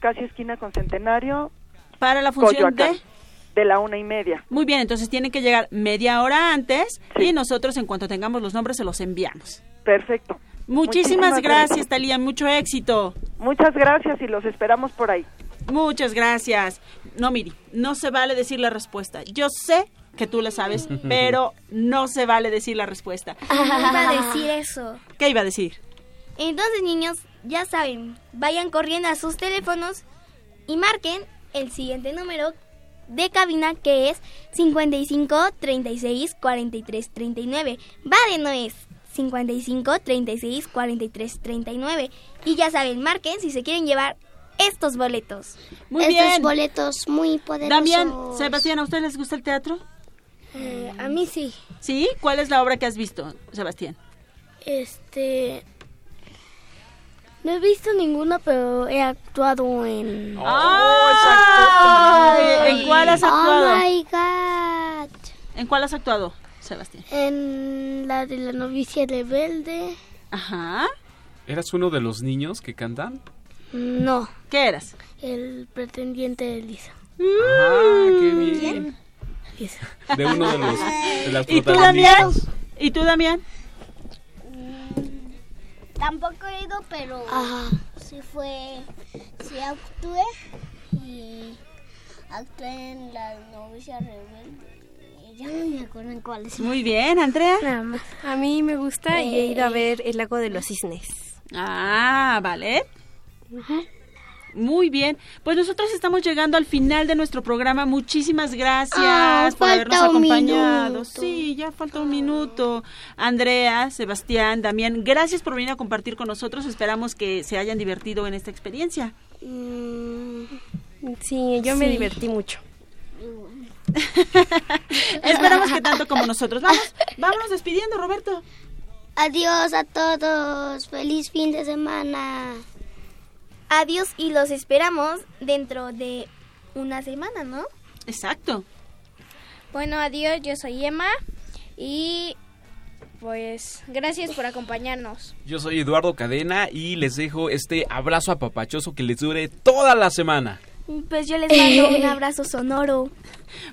Speaker 18: casi esquina con Centenario.
Speaker 4: Para la función
Speaker 18: Coyoacán.
Speaker 4: de
Speaker 18: de la una y media.
Speaker 4: Muy bien, entonces tienen que llegar media hora antes y nosotros en cuanto tengamos los nombres se los enviamos.
Speaker 18: Perfecto.
Speaker 4: Muchísimas,
Speaker 18: Muchísimas
Speaker 4: gracias,
Speaker 18: gracias.
Speaker 4: Talía, mucho éxito.
Speaker 18: Muchas gracias y los esperamos por ahí.
Speaker 4: Muchas gracias. No, Miri, no se vale decir la respuesta. Yo sé que tú la sabes, pero no se vale decir la respuesta.
Speaker 5: Iba a decir eso.
Speaker 4: ¿Qué iba a decir?
Speaker 5: Entonces, niños, ya saben, vayan corriendo a sus teléfonos y marquen el siguiente número de cabina que es 55 36 43 39. Va de nuez. 55 36 43 39. Y ya saben, marquen si se quieren llevar estos boletos.
Speaker 4: Muy
Speaker 6: Estos
Speaker 4: bien.
Speaker 6: boletos muy poderosos.
Speaker 4: Damián, Sebastián, ¿a ustedes les gusta el teatro?
Speaker 5: Eh, a mí sí.
Speaker 4: ¿Sí? ¿Cuál es la obra que has visto, Sebastián?
Speaker 5: Este. No he visto ninguna, pero he actuado en.
Speaker 4: ¡Ay! ¿En cuál has actuado?
Speaker 5: Oh my god.
Speaker 4: ¿En cuál has actuado, Sebastián?
Speaker 5: En la de la novicia rebelde.
Speaker 4: Ajá.
Speaker 1: ¿Eras uno de los niños que cantan?
Speaker 5: No.
Speaker 4: ¿Qué eras?
Speaker 5: El pretendiente de Lisa.
Speaker 1: Ah, qué bien. De uno de los de las
Speaker 4: ¿Y tú, Damián? ¿Y tú, Damián?
Speaker 6: Tampoco he ido, pero
Speaker 5: Ajá.
Speaker 6: sí fue, sí actué y actué en la novicia rebelde. Y Ya no me acuerdo en cuál es.
Speaker 4: Muy bien, Andrea.
Speaker 14: Nada más. A mí me gusta y he ido a ver El lago de los cisnes.
Speaker 4: Ah, vale. Muy bien. Pues nosotros estamos llegando al final de nuestro programa. Muchísimas gracias
Speaker 6: Ah,
Speaker 4: por habernos acompañado.
Speaker 6: minuto.
Speaker 4: Sí, ya falta un minuto. Andrea, Sebastián, Damián, gracias por venir a compartir con nosotros. Esperamos que se hayan divertido en esta experiencia.
Speaker 14: Sí, yo me divertí mucho.
Speaker 4: Esperamos que tanto como nosotros. Vamos, vámonos despidiendo, Roberto.
Speaker 6: Adiós a todos. Feliz fin de semana.
Speaker 5: Adiós y los esperamos dentro de una semana, ¿no?
Speaker 4: Exacto.
Speaker 7: Bueno, adiós, yo soy Emma y pues gracias por acompañarnos.
Speaker 1: Yo soy Eduardo Cadena y les dejo este abrazo apapachoso que les dure toda la semana.
Speaker 5: Pues yo les mando un abrazo sonoro.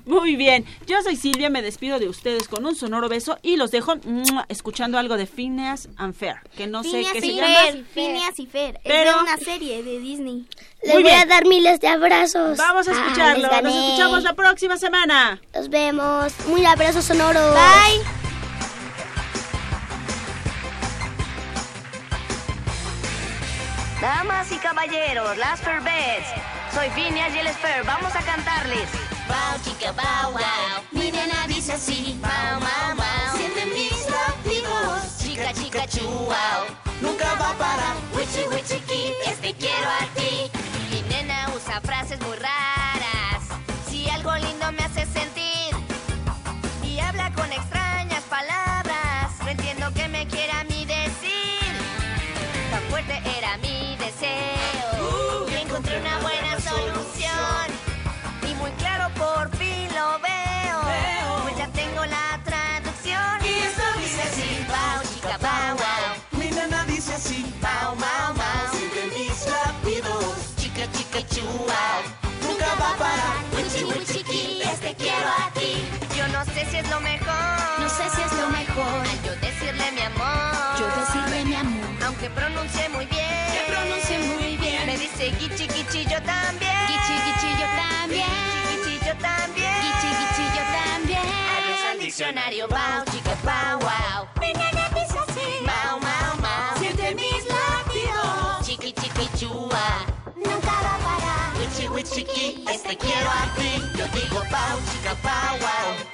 Speaker 4: Muy bien, yo soy Silvia, me despido de ustedes con un sonoro beso y los dejo ¡mua! escuchando algo de Phineas and Fair, que no sé qué se llama.
Speaker 5: Phineas y Fer.
Speaker 4: Pero-
Speaker 5: Es de una serie de Disney.
Speaker 6: Les voy a dar miles de abrazos.
Speaker 4: Vamos a
Speaker 6: Ah,
Speaker 4: escucharlo, nos escuchamos la próxima semana.
Speaker 6: Nos vemos. Un abrazo sonoro.
Speaker 5: Bye.
Speaker 16: Damas y caballeros, las Ferbets. Soy Phineas y él es Fer. Vamos a cantarles.
Speaker 2: Wow, chica, wow, wow. Mi nena dice así. Wow, wow, wow. Siente mis latidos. Chica, chica, chu. Nunca va a parar. Wichi, wichiki, es te quiero a ti.
Speaker 16: Diccionario. Wow, chica, wow, wow.
Speaker 2: Nena dice así.
Speaker 16: Mau, mau, mau.
Speaker 2: Siente mis latidos.
Speaker 16: Chiqui, chiqui, chua.
Speaker 2: Nunca va a parar.
Speaker 16: Wichi, wichiki, este quiero a ti. Yo digo pau, chica, pau, wow.